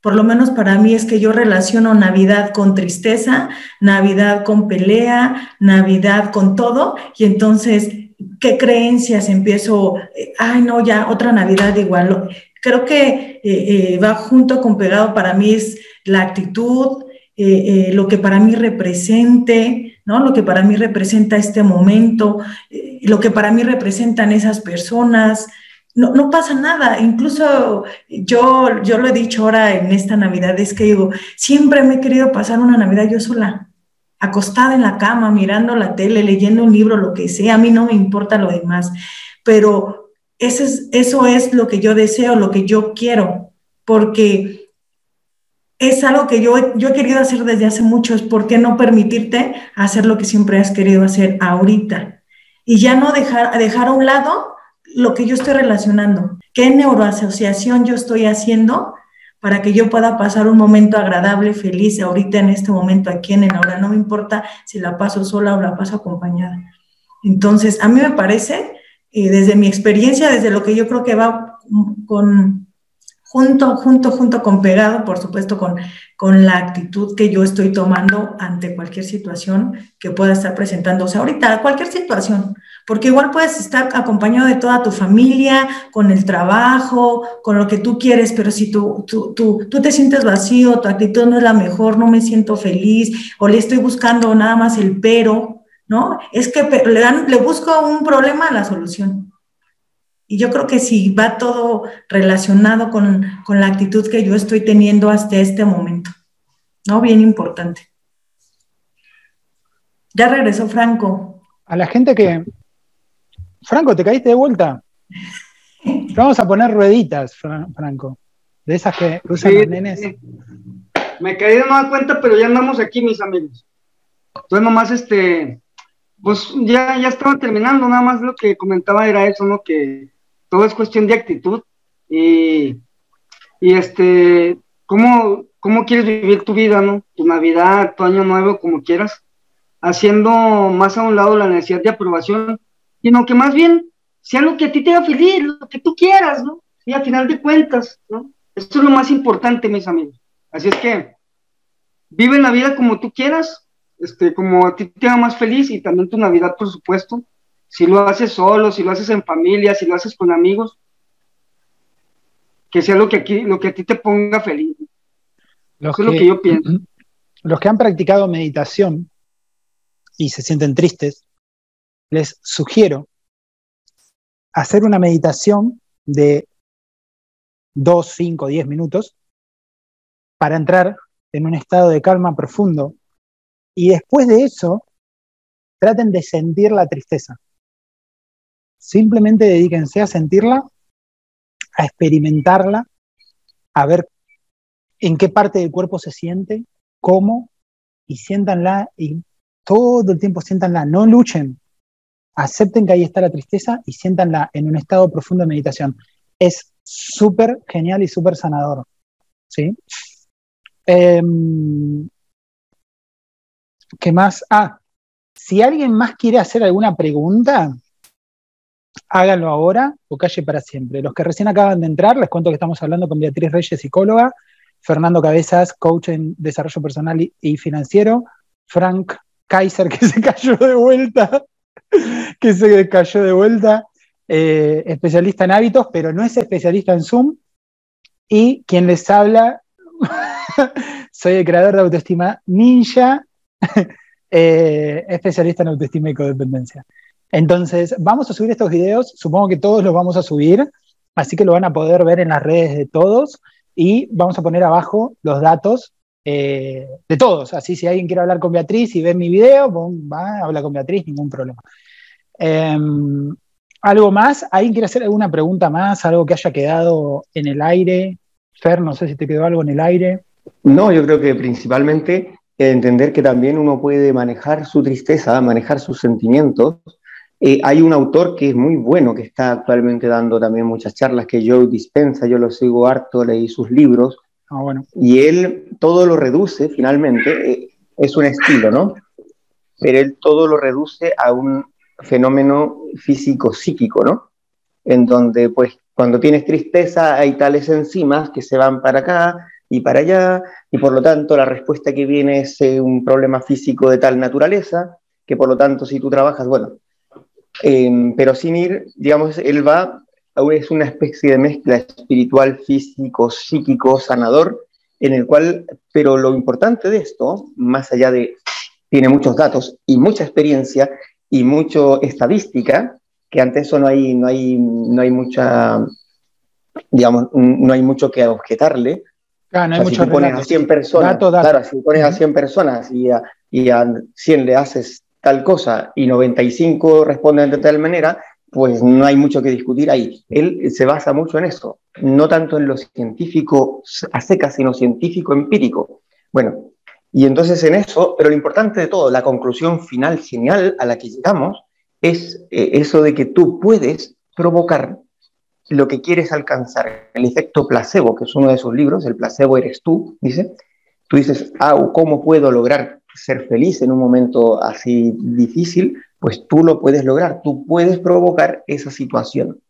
por lo menos para mí es que yo relaciono Navidad con tristeza, Navidad con pelea, Navidad con todo, y entonces, ¿qué creencias empiezo? Eh, ay, no, ya otra Navidad igual. Creo que eh, eh, va junto con pegado para mí es la actitud, lo que para mí represente, ¿no? Lo que para mí representa este momento, lo que para mí representan esas personas, no, no, pasa nada. Incluso yo, yo lo he dicho ahora en esta Navidad, es que digo, siempre me he querido pasar una Navidad yo sola, acostada en la cama, mirando la tele, leyendo un libro, lo que sea, a mí no me importa lo demás, pero eso es, eso es lo que yo deseo, lo que yo quiero, porque es algo que yo, yo he querido hacer desde hace mucho, es por qué no permitirte hacer lo que siempre has querido hacer ahorita y ya no dejar, dejar a un lado lo que yo estoy relacionando, qué neuroasociación yo estoy haciendo para que yo pueda pasar un momento agradable, feliz, ahorita en este momento, aquí en el ahora. No me importa si la paso sola o la paso acompañada. Entonces, a mí me parece, eh, desde mi experiencia, desde lo que yo creo que va con, junto, junto, junto con pegado, por supuesto, con, con la actitud que yo estoy tomando ante cualquier situación que pueda estar presentándose ahorita, cualquier situación, porque igual puedes estar acompañado de toda tu familia, con el trabajo, con lo que tú quieres, pero si tú, tú, tú, tú te sientes vacío, tu actitud no es la mejor, no me siento feliz, o le estoy buscando nada más el pero, ¿no? Es que le, dan, le busco un problema a la solución. Y yo creo que si va todo relacionado con, con, la actitud que yo estoy teniendo hasta este momento, ¿no? Bien importante. Ya regresó Franco. A la gente que... Franco, ¿te caíste de vuelta? [LAUGHS] Vamos a poner rueditas, Franco. De esas que usan los nenes. Me caí de nueva cuenta, pero ya andamos aquí, mis amigos. Entonces nomás este, pues ya, ya estaba terminando, nada más lo que comentaba era eso, ¿no? Que todo es cuestión de actitud y, y este, ¿cómo, ¿cómo quieres vivir tu vida, no? Tu Navidad, tu Año Nuevo, como quieras, haciendo más a un lado la necesidad de aprobación, sino que más bien sea lo que a ti te haga feliz, lo que tú quieras, ¿no? Y a final de cuentas, ¿no? Esto es lo más importante, mis amigos. Así es que vive la vida como tú quieras, este, como a ti te haga más feliz y también tu Navidad, por supuesto, si lo haces solo, si lo haces en familia, si lo haces con amigos, que sea lo que, aquí, lo que a ti te ponga feliz. Eso es lo que yo pienso. [CLEARS THROAT] Los que han practicado meditación y se sienten tristes, les sugiero hacer una meditación de 2, 5, 10 minutos para entrar en un estado de calma profundo. Y después de eso, traten de sentir la tristeza. Simplemente dedíquense a sentirla, a experimentarla, a ver en qué parte del cuerpo se siente, cómo, y siéntanla, y todo el tiempo siéntanla, no luchen, acepten que ahí está la tristeza y siéntanla en un estado profundo de meditación. Es súper genial y súper sanador. ¿sí? Em, ¿Qué más? Ah, si alguien más quiere hacer alguna pregunta, háganlo ahora o calle para siempre. Los que recién acaban de entrar, les cuento que estamos hablando con Beatriz Reyes, psicóloga, Fernando Cabezas, coach en desarrollo personal y, financiero, Frank Kaiser, [LAUGHS] que se cayó de vuelta, [LAUGHS] que se cayó de vuelta, eh, especialista en hábitos, pero no es especialista en Zoom, y quien les habla, [LAUGHS] soy el creador de autoestima ninja, eh, especialista en autoestima y codependencia. Entonces, vamos a subir estos videos, supongo que todos los vamos a subir, así que lo van a poder ver en las redes de todos y vamos a poner abajo los datos eh, de todos. Así si alguien quiere hablar con Beatriz y ve mi video, va, habla con Beatriz, ningún problema. Em, ¿Algo más? ¿Alguien quiere hacer alguna pregunta más? ¿Algo que haya quedado en el aire? Fer, no sé si te quedó algo en el aire. No, yo creo que principalmente entender que también uno puede manejar su tristeza, manejar sus sentimientos eh, hay un autor que es muy bueno, que está actualmente dando también muchas charlas, que Joe Dispensa, yo lo sigo harto, leí sus libros, ah, bueno. y él todo lo reduce, finalmente, eh, es un estilo, ¿no? Pero él todo lo reduce a un fenómeno físico-psíquico, ¿no? En donde, pues, cuando tienes tristeza hay tales enzimas que se van para acá y para allá, y por lo tanto la respuesta que viene es eh, un problema físico de tal naturaleza, que por lo tanto si tú trabajas, bueno, Em, pero sin ir, digamos, él va, es una especie de mezcla espiritual, físico, psíquico, sanador, en el cual, pero lo importante de esto, más allá de, tiene muchos datos y mucha experiencia y mucha estadística, que ante eso no hay, no hay, no hay mucha, digamos, no hay mucho que objetarle. Claro, no hay si pones a 100 personas, claro, si pones a 100 personas y a, y a 100 le haces tal cosa y 95 responden de tal manera, pues no hay mucho que discutir ahí. Él se basa mucho en eso, no tanto en lo científico a secas, sino científico empírico. Bueno, y entonces en eso, pero lo importante de todo, la conclusión final genial a la que llegamos, es eh, eso de que tú puedes provocar lo que quieres alcanzar, el efecto placebo, que es uno de sus libros, el placebo eres tú, dice, tú dices, ah, ¿cómo puedo lograr ser feliz en un momento así difícil, pues tú lo puedes lograr, tú puedes provocar esa situación.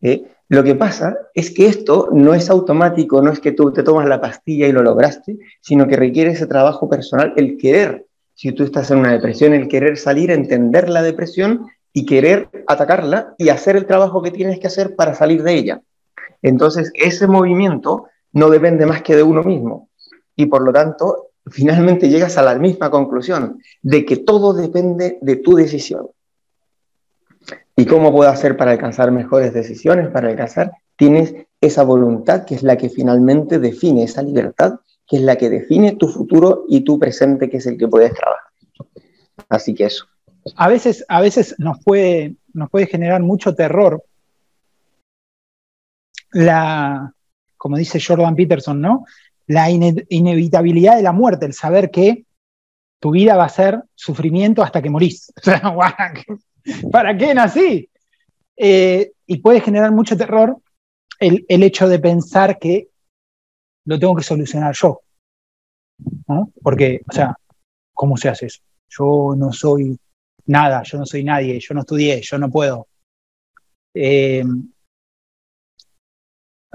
¿eh? Lo que pasa es que esto no es automático, no es que tú te tomas la pastilla y lo lograste, sino que requiere ese trabajo personal, el querer. Si tú estás en una depresión, el querer salir, entender la depresión y querer atacarla y hacer el trabajo que tienes que hacer para salir de ella. Entonces, ese movimiento no depende más que de uno mismo. Y por lo tanto, finalmente llegas a la misma conclusión, de que todo depende de tu decisión. ¿Y cómo puedo hacer para alcanzar mejores decisiones? Para alcanzar, tienes esa voluntad que es la que finalmente define esa libertad, que es la que define tu futuro y tu presente, que es el que puedes trabajar. Así que eso. A veces, a veces nos, puede, nos puede generar mucho terror la, como dice Jordan Peterson, ¿no? La inevitabilidad de la muerte, el saber que tu vida va a ser sufrimiento hasta que morís. [LAUGHS] [LAUGHS] ¿Para qué nací? Eh, y puede generar mucho terror el, hecho de pensar que lo tengo que solucionar yo. ¿no? Porque, o sea, ¿cómo se hace eso? Yo no soy nada, yo no soy nadie, yo no estudié, yo no puedo. Eh,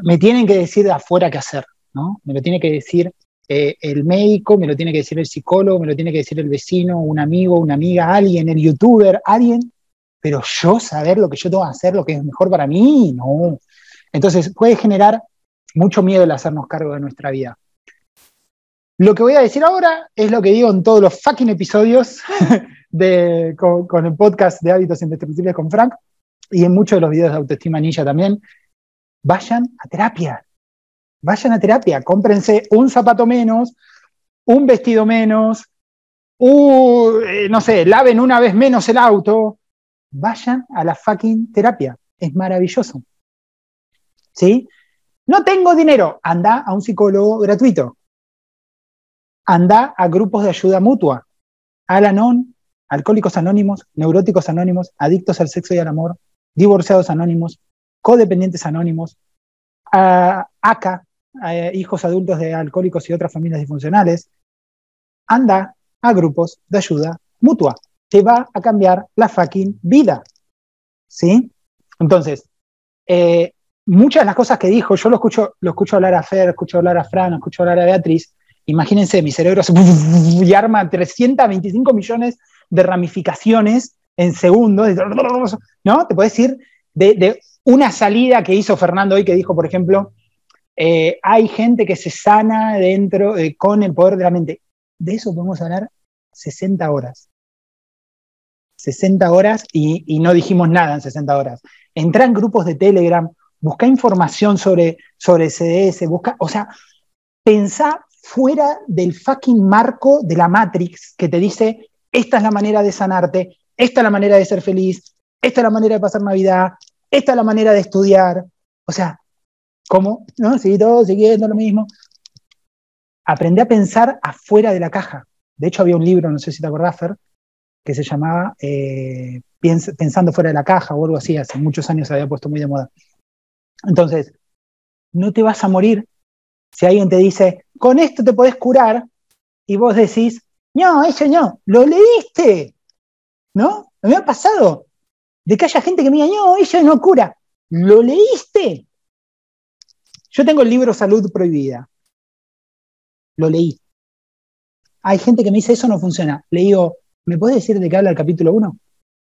me tienen que decir de afuera qué hacer, ¿no? Me lo tiene que decir eh, el médico, me lo tiene que decir el psicólogo, me lo tiene que decir el vecino, un amigo, una amiga, alguien, el youtuber, alguien pero yo saber lo que yo tengo que hacer, lo que es mejor para mí, no. Entonces puede generar mucho miedo el hacernos cargo de nuestra vida. Lo que voy a decir ahora es lo que digo en todos los fucking episodios [LAUGHS] de, con, el podcast de Hábitos Indestructibles con Frank y en muchos de los videos de Autoestima Ninja también. Vayan a terapia. Vayan a terapia. Cómprense un zapato menos, un vestido menos, eh, no sé, laven una vez menos el auto, vayan a la fucking terapia. Es maravilloso. ¿Sí? No tengo dinero. Anda a un psicólogo gratuito. Anda a grupos de ayuda mutua. Al-Anon, Alcohólicos Anónimos, Neuróticos Anónimos, Adictos al Sexo y al Amor, Divorciados Anónimos, Codependientes Anónimos, ACA, Hijos Adultos de Alcohólicos y otras familias disfuncionales. Anda a grupos de ayuda mutua te va a cambiar la fucking vida. ¿Sí? Entonces, eh, muchas de las cosas que dijo, yo lo escucho, lo escucho hablar a Fer, escucho hablar a Fran, escucho hablar a Beatriz. Imagínense, mi cerebro se [LAUGHS] y arma 325 millones de ramificaciones en segundos, ¿no? Te puedes decir de, una salida que hizo Fernando hoy que dijo, por ejemplo, eh, hay gente que se sana dentro eh, con el poder de la mente. De eso podemos hablar 60 horas. 60 horas y, no dijimos nada en 60 horas. Entra en grupos de Telegram, busca información sobre, sobre CDS, busca, o sea, pensá fuera del fucking marco de la Matrix que te dice, esta es la manera de sanarte, esta es la manera de ser feliz, esta es la manera de pasar Navidad, esta es la manera de estudiar. O sea, ¿cómo? ¿No? Sigue todo siguiendo lo mismo. Aprende a pensar afuera de la caja. De hecho, había un libro, no sé si te acordás, Fer, que se llamaba eh, Pensando fuera de la caja o algo así, hace muchos años se había puesto muy de moda. Entonces, no te vas a morir si alguien te dice, con esto te podés curar, y vos decís, no, eso no, lo leíste, ¿no? Me ha pasado de que haya gente que me diga, no, eso no cura, lo leíste. Yo tengo el libro Salud Prohibida, lo leí. Hay gente que me dice, eso no funciona. Le digo, ¿Me puedes decir de qué habla el capítulo 1?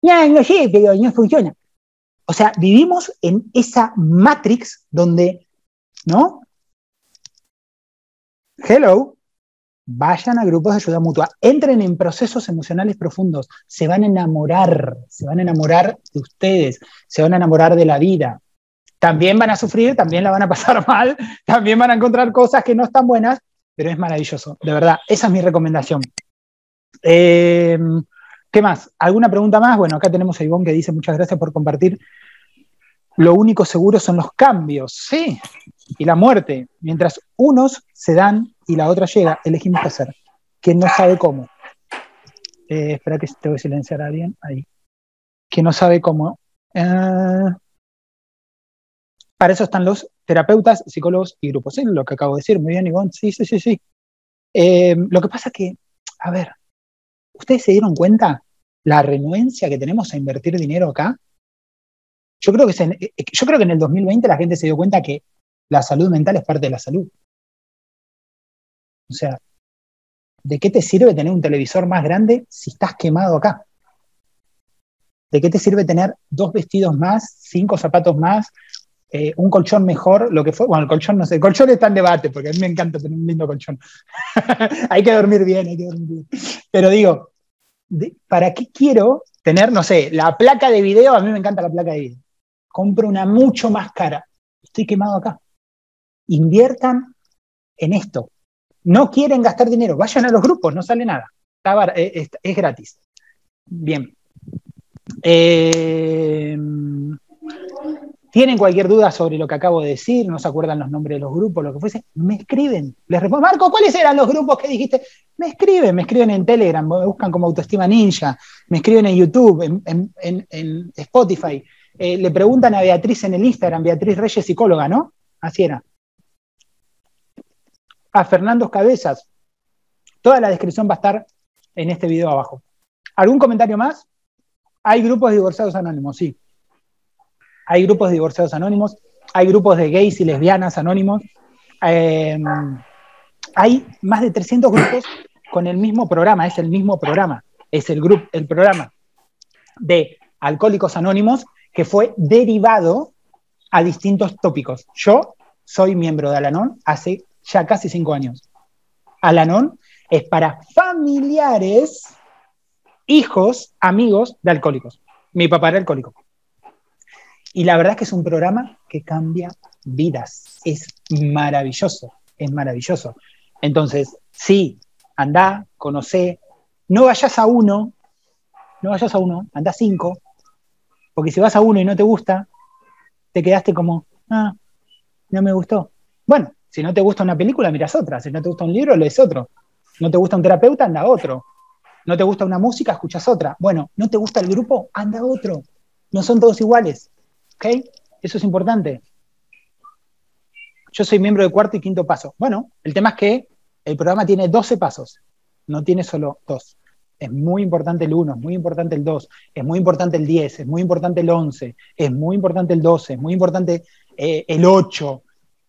No, no sé, pero no funciona. O sea, vivimos en esa matrix donde, ¿no? Hello, vayan a grupos de ayuda mutua, entren en procesos emocionales profundos, se van a enamorar, se van a enamorar de ustedes, se van a enamorar de la vida. También van a sufrir, también la van a pasar [LAUGHS] mal, también van a encontrar cosas que no están buenas, pero es maravilloso, de verdad, esa es mi recomendación. Eh, ¿Qué más? ¿Alguna pregunta más? Bueno, acá tenemos a Ivonne que dice muchas gracias por compartir. Lo único seguro son los cambios, sí, y la muerte. Mientras unos se dan y la otra llega, elegimos qué hacer. Quien no sabe cómo. Eh, espera que te voy a silenciar a alguien. Ahí. Quien no sabe cómo. Eh, para eso están los terapeutas, psicólogos y grupos. Lo que acabo de decir. Muy bien, Ivonne. Sí, sí, sí, sí. lo que pasa que, a ver, ¿Ustedes se dieron cuenta la renuencia que tenemos a invertir dinero acá? Yo creo, que eh, yo creo que en el 2020 la gente se dio cuenta que la salud mental es parte de la salud. O sea, ¿de qué te sirve tener un televisor más grande si estás quemado acá? ¿De qué te sirve tener dos vestidos más, cinco zapatos más, eh, un colchón mejor, lo que fue? Bueno, el colchón no sé, el colchón está en debate, porque a mí me encanta tener un lindo colchón. [LAUGHS] hay que dormir bien, hay que dormir bien. Pero digo, ¿para qué quiero tener, no sé, la placa de video? A mí me encanta la placa de video. Compro una mucho más cara. Estoy quemado acá. Inviertan en esto. No quieren gastar dinero, vayan a los grupos, no sale nada. Eh, es gratis. Bien, eh, tienen cualquier duda sobre lo que acabo de decir, no se acuerdan los nombres de los grupos, lo que fuese, me escriben. Les respondo, Marco, ¿cuáles eran los grupos que dijiste? Me escriben, me escriben en Telegram, me buscan como Autoestima Ninja, me escriben en YouTube, en, Spotify. Eh, le preguntan a Beatriz en el Instagram, Beatriz Reyes, psicóloga, ¿no? Así era. A Fernando Cabezas. Toda la descripción va a estar en este video abajo. ¿Algún comentario más? Hay grupos divorciados anónimos, sí. Hay grupos de divorciados anónimos, hay grupos de gays y lesbianas anónimos. Em, hay más de 300 grupos con el mismo programa, es el mismo programa, es el, grupo, el programa de Alcohólicos Anónimos que fue derivado a distintos tópicos. Yo soy miembro de Alanon hace ya casi cinco años. Alanon es para familiares hijos, amigos de alcohólicos. Mi papá era alcohólico. Y la verdad es que es un programa que cambia vidas. Es maravilloso, es maravilloso. Entonces, sí, anda, conoce, no vayas a uno, no vayas a uno, anda a cinco, porque si vas a uno y no te gusta, te quedaste como, ah, no me gustó. Bueno, si no te gusta una película, miras otra. Si no te gusta un libro, lees otro. No te gusta un terapeuta, anda a otro. No te gusta una música, escuchas otra. Bueno, no te gusta el grupo, anda otro. No son todos iguales. ¿Ok? Eso es importante. Yo soy miembro de cuarto y quinto paso. Bueno, el tema es que el programa tiene 12 pasos, no tiene solo dos. Es muy importante el 1, es muy importante el 2, es muy importante el 10, es muy importante el 11, es muy importante el 12, es muy importante eh, el 8.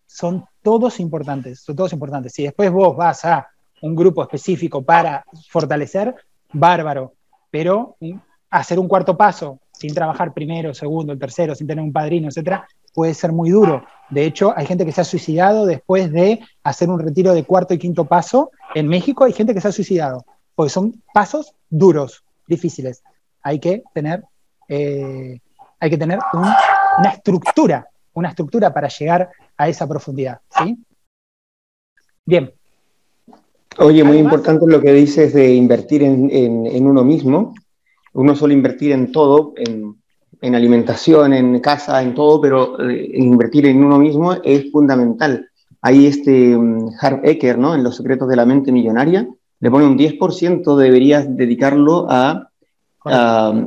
Son todos importantes, son todos importantes. Si después vos vas a un grupo específico para fortalecer, bárbaro, pero hacer un cuarto paso sin trabajar primero, segundo, tercero, sin tener un padrino, etcétera, puede ser muy duro. De hecho, hay gente que se ha suicidado después de hacer un retiro de cuarto y quinto paso. En México hay gente que se ha suicidado, porque son pasos duros, difíciles. Hay que tener, eh, hay que tener una estructura, una estructura para llegar a esa profundidad. ¿sí? Bien, Oye, muy importante lo que dices de invertir en, uno mismo. Uno suele invertir en todo, en, alimentación, en casa, en todo, pero eh, invertir en uno mismo es fundamental. Ahí este um, Harv Eker, ¿no? En Los secretos de la mente millonaria, le pone un 10% deberías dedicarlo a,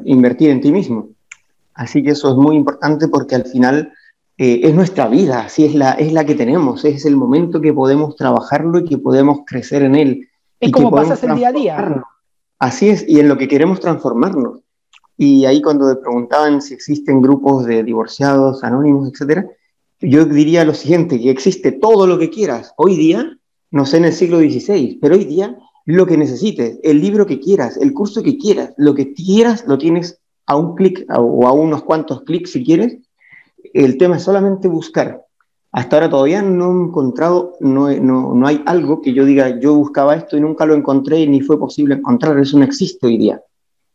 invertir en ti mismo. Así que eso es muy importante porque al final eh, es nuestra vida, así es la, es la que tenemos, es el momento que podemos trabajarlo y que podemos crecer en él. Es como pasas el día a día. Así es, y en lo que queremos transformarnos. Y ahí cuando me preguntaban si existen grupos de divorciados, anónimos, etcétera, yo diría lo siguiente, que existe todo lo que quieras. Hoy día, no sé en el siglo XVI, pero hoy día lo que necesites, el libro que quieras, el curso que quieras, lo que quieras, lo tienes a un clic o a unos cuantos clics si quieres, el tema es solamente buscar. Hasta ahora todavía no he encontrado, no, no, hay algo que yo diga, yo buscaba esto y nunca lo encontré ni fue posible encontrar. Eso no existe hoy día.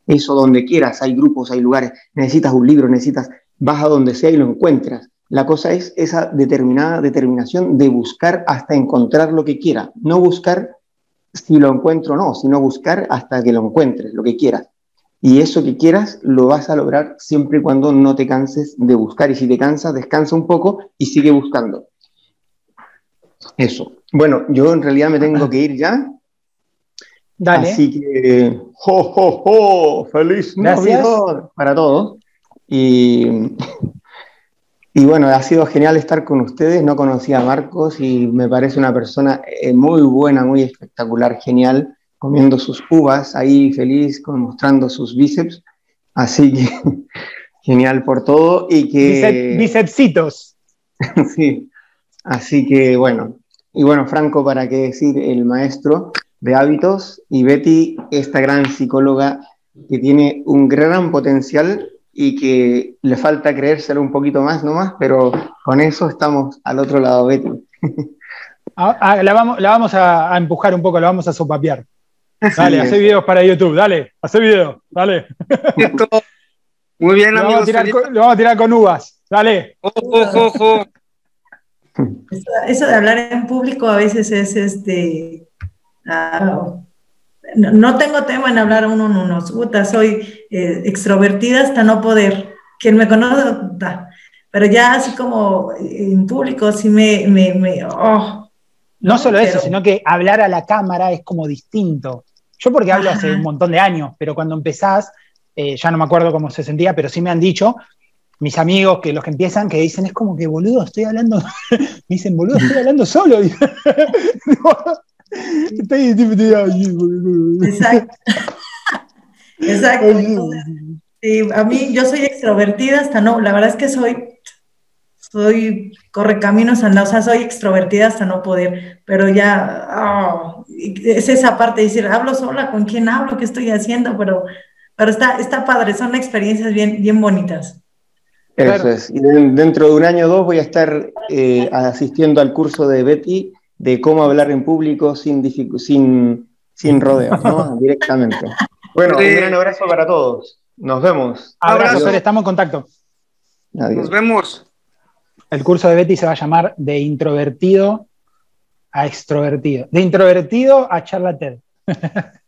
Eso donde quieras, hay grupos, hay lugares, necesitas un libro, necesitas, vas a donde sea y lo encuentras. La cosa es esa determinada determinación de buscar hasta encontrar lo que quiera. No buscar si lo encuentro o no, sino buscar hasta que lo encuentres, lo que quieras. Y eso que quieras lo vas a lograr siempre y cuando no te canses de buscar. Y si te cansas, descansa un poco y sigue buscando. Eso. Bueno, yo en realidad me tengo que ir ya. Dale. Así que, ¡jo, jo, jo! ¡Feliz Navidad para todos! Y, y bueno, ha sido genial estar con ustedes. No conocía a Marcos y me parece una persona eh, muy buena, muy espectacular, genial comiendo sus uvas ahí feliz, mostrando sus bíceps. Así que [LAUGHS] Genial por todo y que... bicepsitos. [LAUGHS] sí, así que bueno. Y bueno, Franco, para qué decir, el maestro de hábitos y Betty, esta gran psicóloga que tiene un gran potencial y que le falta creérselo un poquito más nomás, pero con eso estamos al otro lado, Betty. [LAUGHS] Ah, ah, la, vamos, la vamos a, empujar un poco, la vamos a sopapear. Dale, hace videos para YouTube, dale, hace videos, dale. Muy bien, lo amigos. Vamos a tirar con, lo vamos a tirar con uvas, dale. Ojo, ojo, Eso, de hablar en público a veces es este. Ah, no, tengo tema en hablar uno en unos. Puta, soy eh, extrovertida hasta no poder. Quien me conoce, pero ya así como en público, sí me. me, oh. No, solo eso, sino que hablar a la cámara es como distinto. Yo porque hablo hace un montón de años, pero cuando empezás, eh, ya no me acuerdo cómo se sentía, pero sí me han dicho mis amigos, que los que empiezan, que dicen, es como que boludo, estoy hablando, [LAUGHS] me dicen, boludo, estoy hablando solo. [LAUGHS] Exacto. [LAUGHS] Exacto. a mí yo soy extrovertida hasta no, la verdad es que soy, soy correcaminos anda, o sea, soy extrovertida hasta no poder, pero ya oh, es esa parte de decir, hablo sola, ¿con quién hablo? ¿Qué estoy haciendo? Pero, pero está, está padre, son experiencias bien, bien bonitas. Eso es. Y dentro de un año o dos voy a estar eh, asistiendo al curso de Betty de cómo hablar en público sin, sin, sin rodeos, ¿no? [LAUGHS] Directamente. Bueno, un gran abrazo para todos. Nos vemos. Abrazo, estamos en contacto. Nos vemos. El curso de Betty se va a llamar De introvertido a extrovertido. De introvertido a charlatán. [LAUGHS]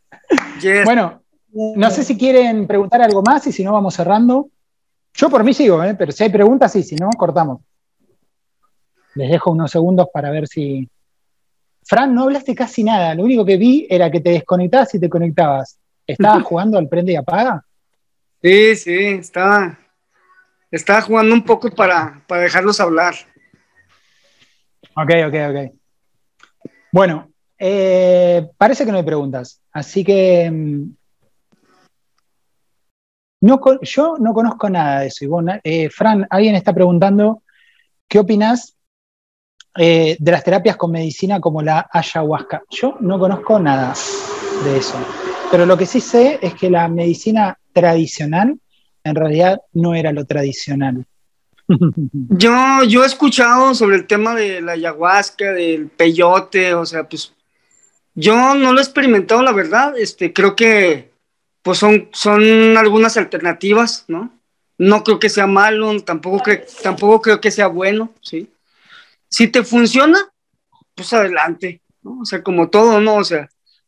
Bueno, no sé si quieren preguntar algo más y si no vamos cerrando. Yo por mí sigo, ¿eh? pero si hay preguntas, sí, si no, cortamos. Les dejo unos segundos para ver si, Fran, no hablaste casi nada. Lo único que vi era que te desconectabas y te conectabas. ¿Estabas [LAUGHS] jugando al prende y apaga? Sí, sí, estaba, estaba jugando un poco para, dejarlos hablar. Ok, ok, ok. Bueno, eh, parece que no hay preguntas. Así que mm, no, yo no conozco nada de eso. Eh, Fran, alguien está preguntando, ¿qué opinas eh, de las terapias con medicina como la ayahuasca. Yo no conozco nada de eso, pero lo que sí sé es que la medicina tradicional en realidad no era lo tradicional. [LAUGHS] Yo, yo he escuchado sobre el tema de la ayahuasca, del peyote, o sea, pues yo no lo he experimentado, la verdad. Este, creo que pues son, son algunas alternativas, ¿no? No creo que sea malo, tampoco, tampoco creo que sea bueno, ¿sí? Si te funciona, pues adelante, ¿no? O sea, como todo, ¿no? O sea,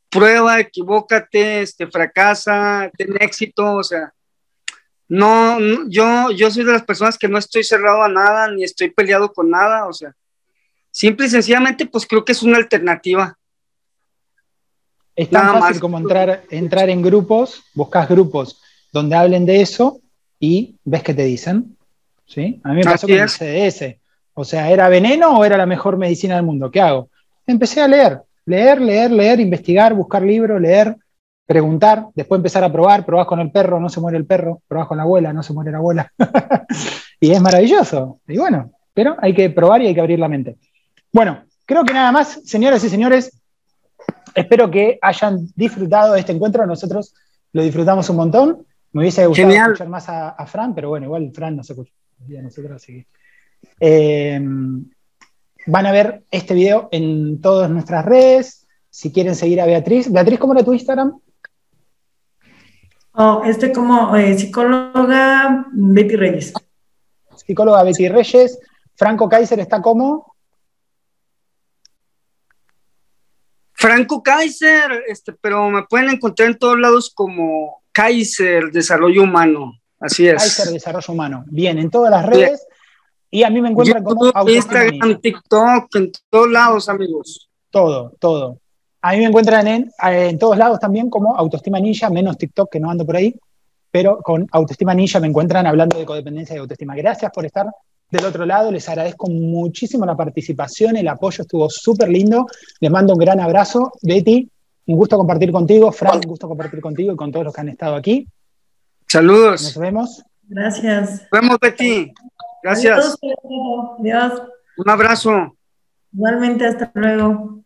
prueba, equivócate, este, fracasa, ten éxito, o sea, no, yo, yo soy de las personas que no estoy cerrado a nada, ni estoy peleado con nada, o sea, simple y sencillamente, pues creo que es una alternativa. Es tan fácil como entrar, entrar en grupos, buscas grupos donde hablen de eso y ves qué te dicen. ¿sí? A mí me pasó con el CDS. O sea, ¿era veneno o era la mejor medicina del mundo? ¿Qué hago? Empecé a leer, leer, leer, leer, investigar, buscar libros, leer, preguntar, después empezar a probar, probás con el perro, no se muere el perro, probás con la abuela, no se muere la abuela. [LAUGHS] y es maravilloso. Y bueno, pero hay que probar y hay que abrir la mente. Bueno, creo que nada más, señoras y señores, espero que hayan disfrutado de este encuentro. Nosotros lo disfrutamos un montón. Me hubiese gustado escuchar más a, Fran, pero bueno, igual Fran no se escucha. Nosotros, así eh, van a ver este video en todas nuestras redes. Si quieren seguir a Beatriz. Beatriz, ¿cómo era tu Instagram? Oh, este como eh, psicóloga Betty Reyes. Psicóloga Betty Reyes. Franco Kaiser está como. Franco Kaiser, este, pero me pueden encontrar en todos lados como Kaiser Desarrollo Humano. Así es. Kaiser Desarrollo Humano. Bien, en todas las redes. Y a mí me encuentran como Instagram, TikTok, en todos lados, amigos. Todo, todo. A mí me encuentran en, en todos lados también como Autoestima Ninja, menos TikTok que no ando por ahí, pero con Autoestima Ninja me encuentran hablando de codependencia y autoestima. Gracias por estar del otro lado, les agradezco muchísimo la participación, el apoyo estuvo súper lindo, les mando un gran abrazo. Betty, un gusto compartir contigo, Frank, un gusto compartir contigo y con todos los que han estado aquí. Saludos. Nos vemos. Gracias. Nos vemos, Betty. Gracias. Adiós. Un abrazo. Igualmente, hasta luego.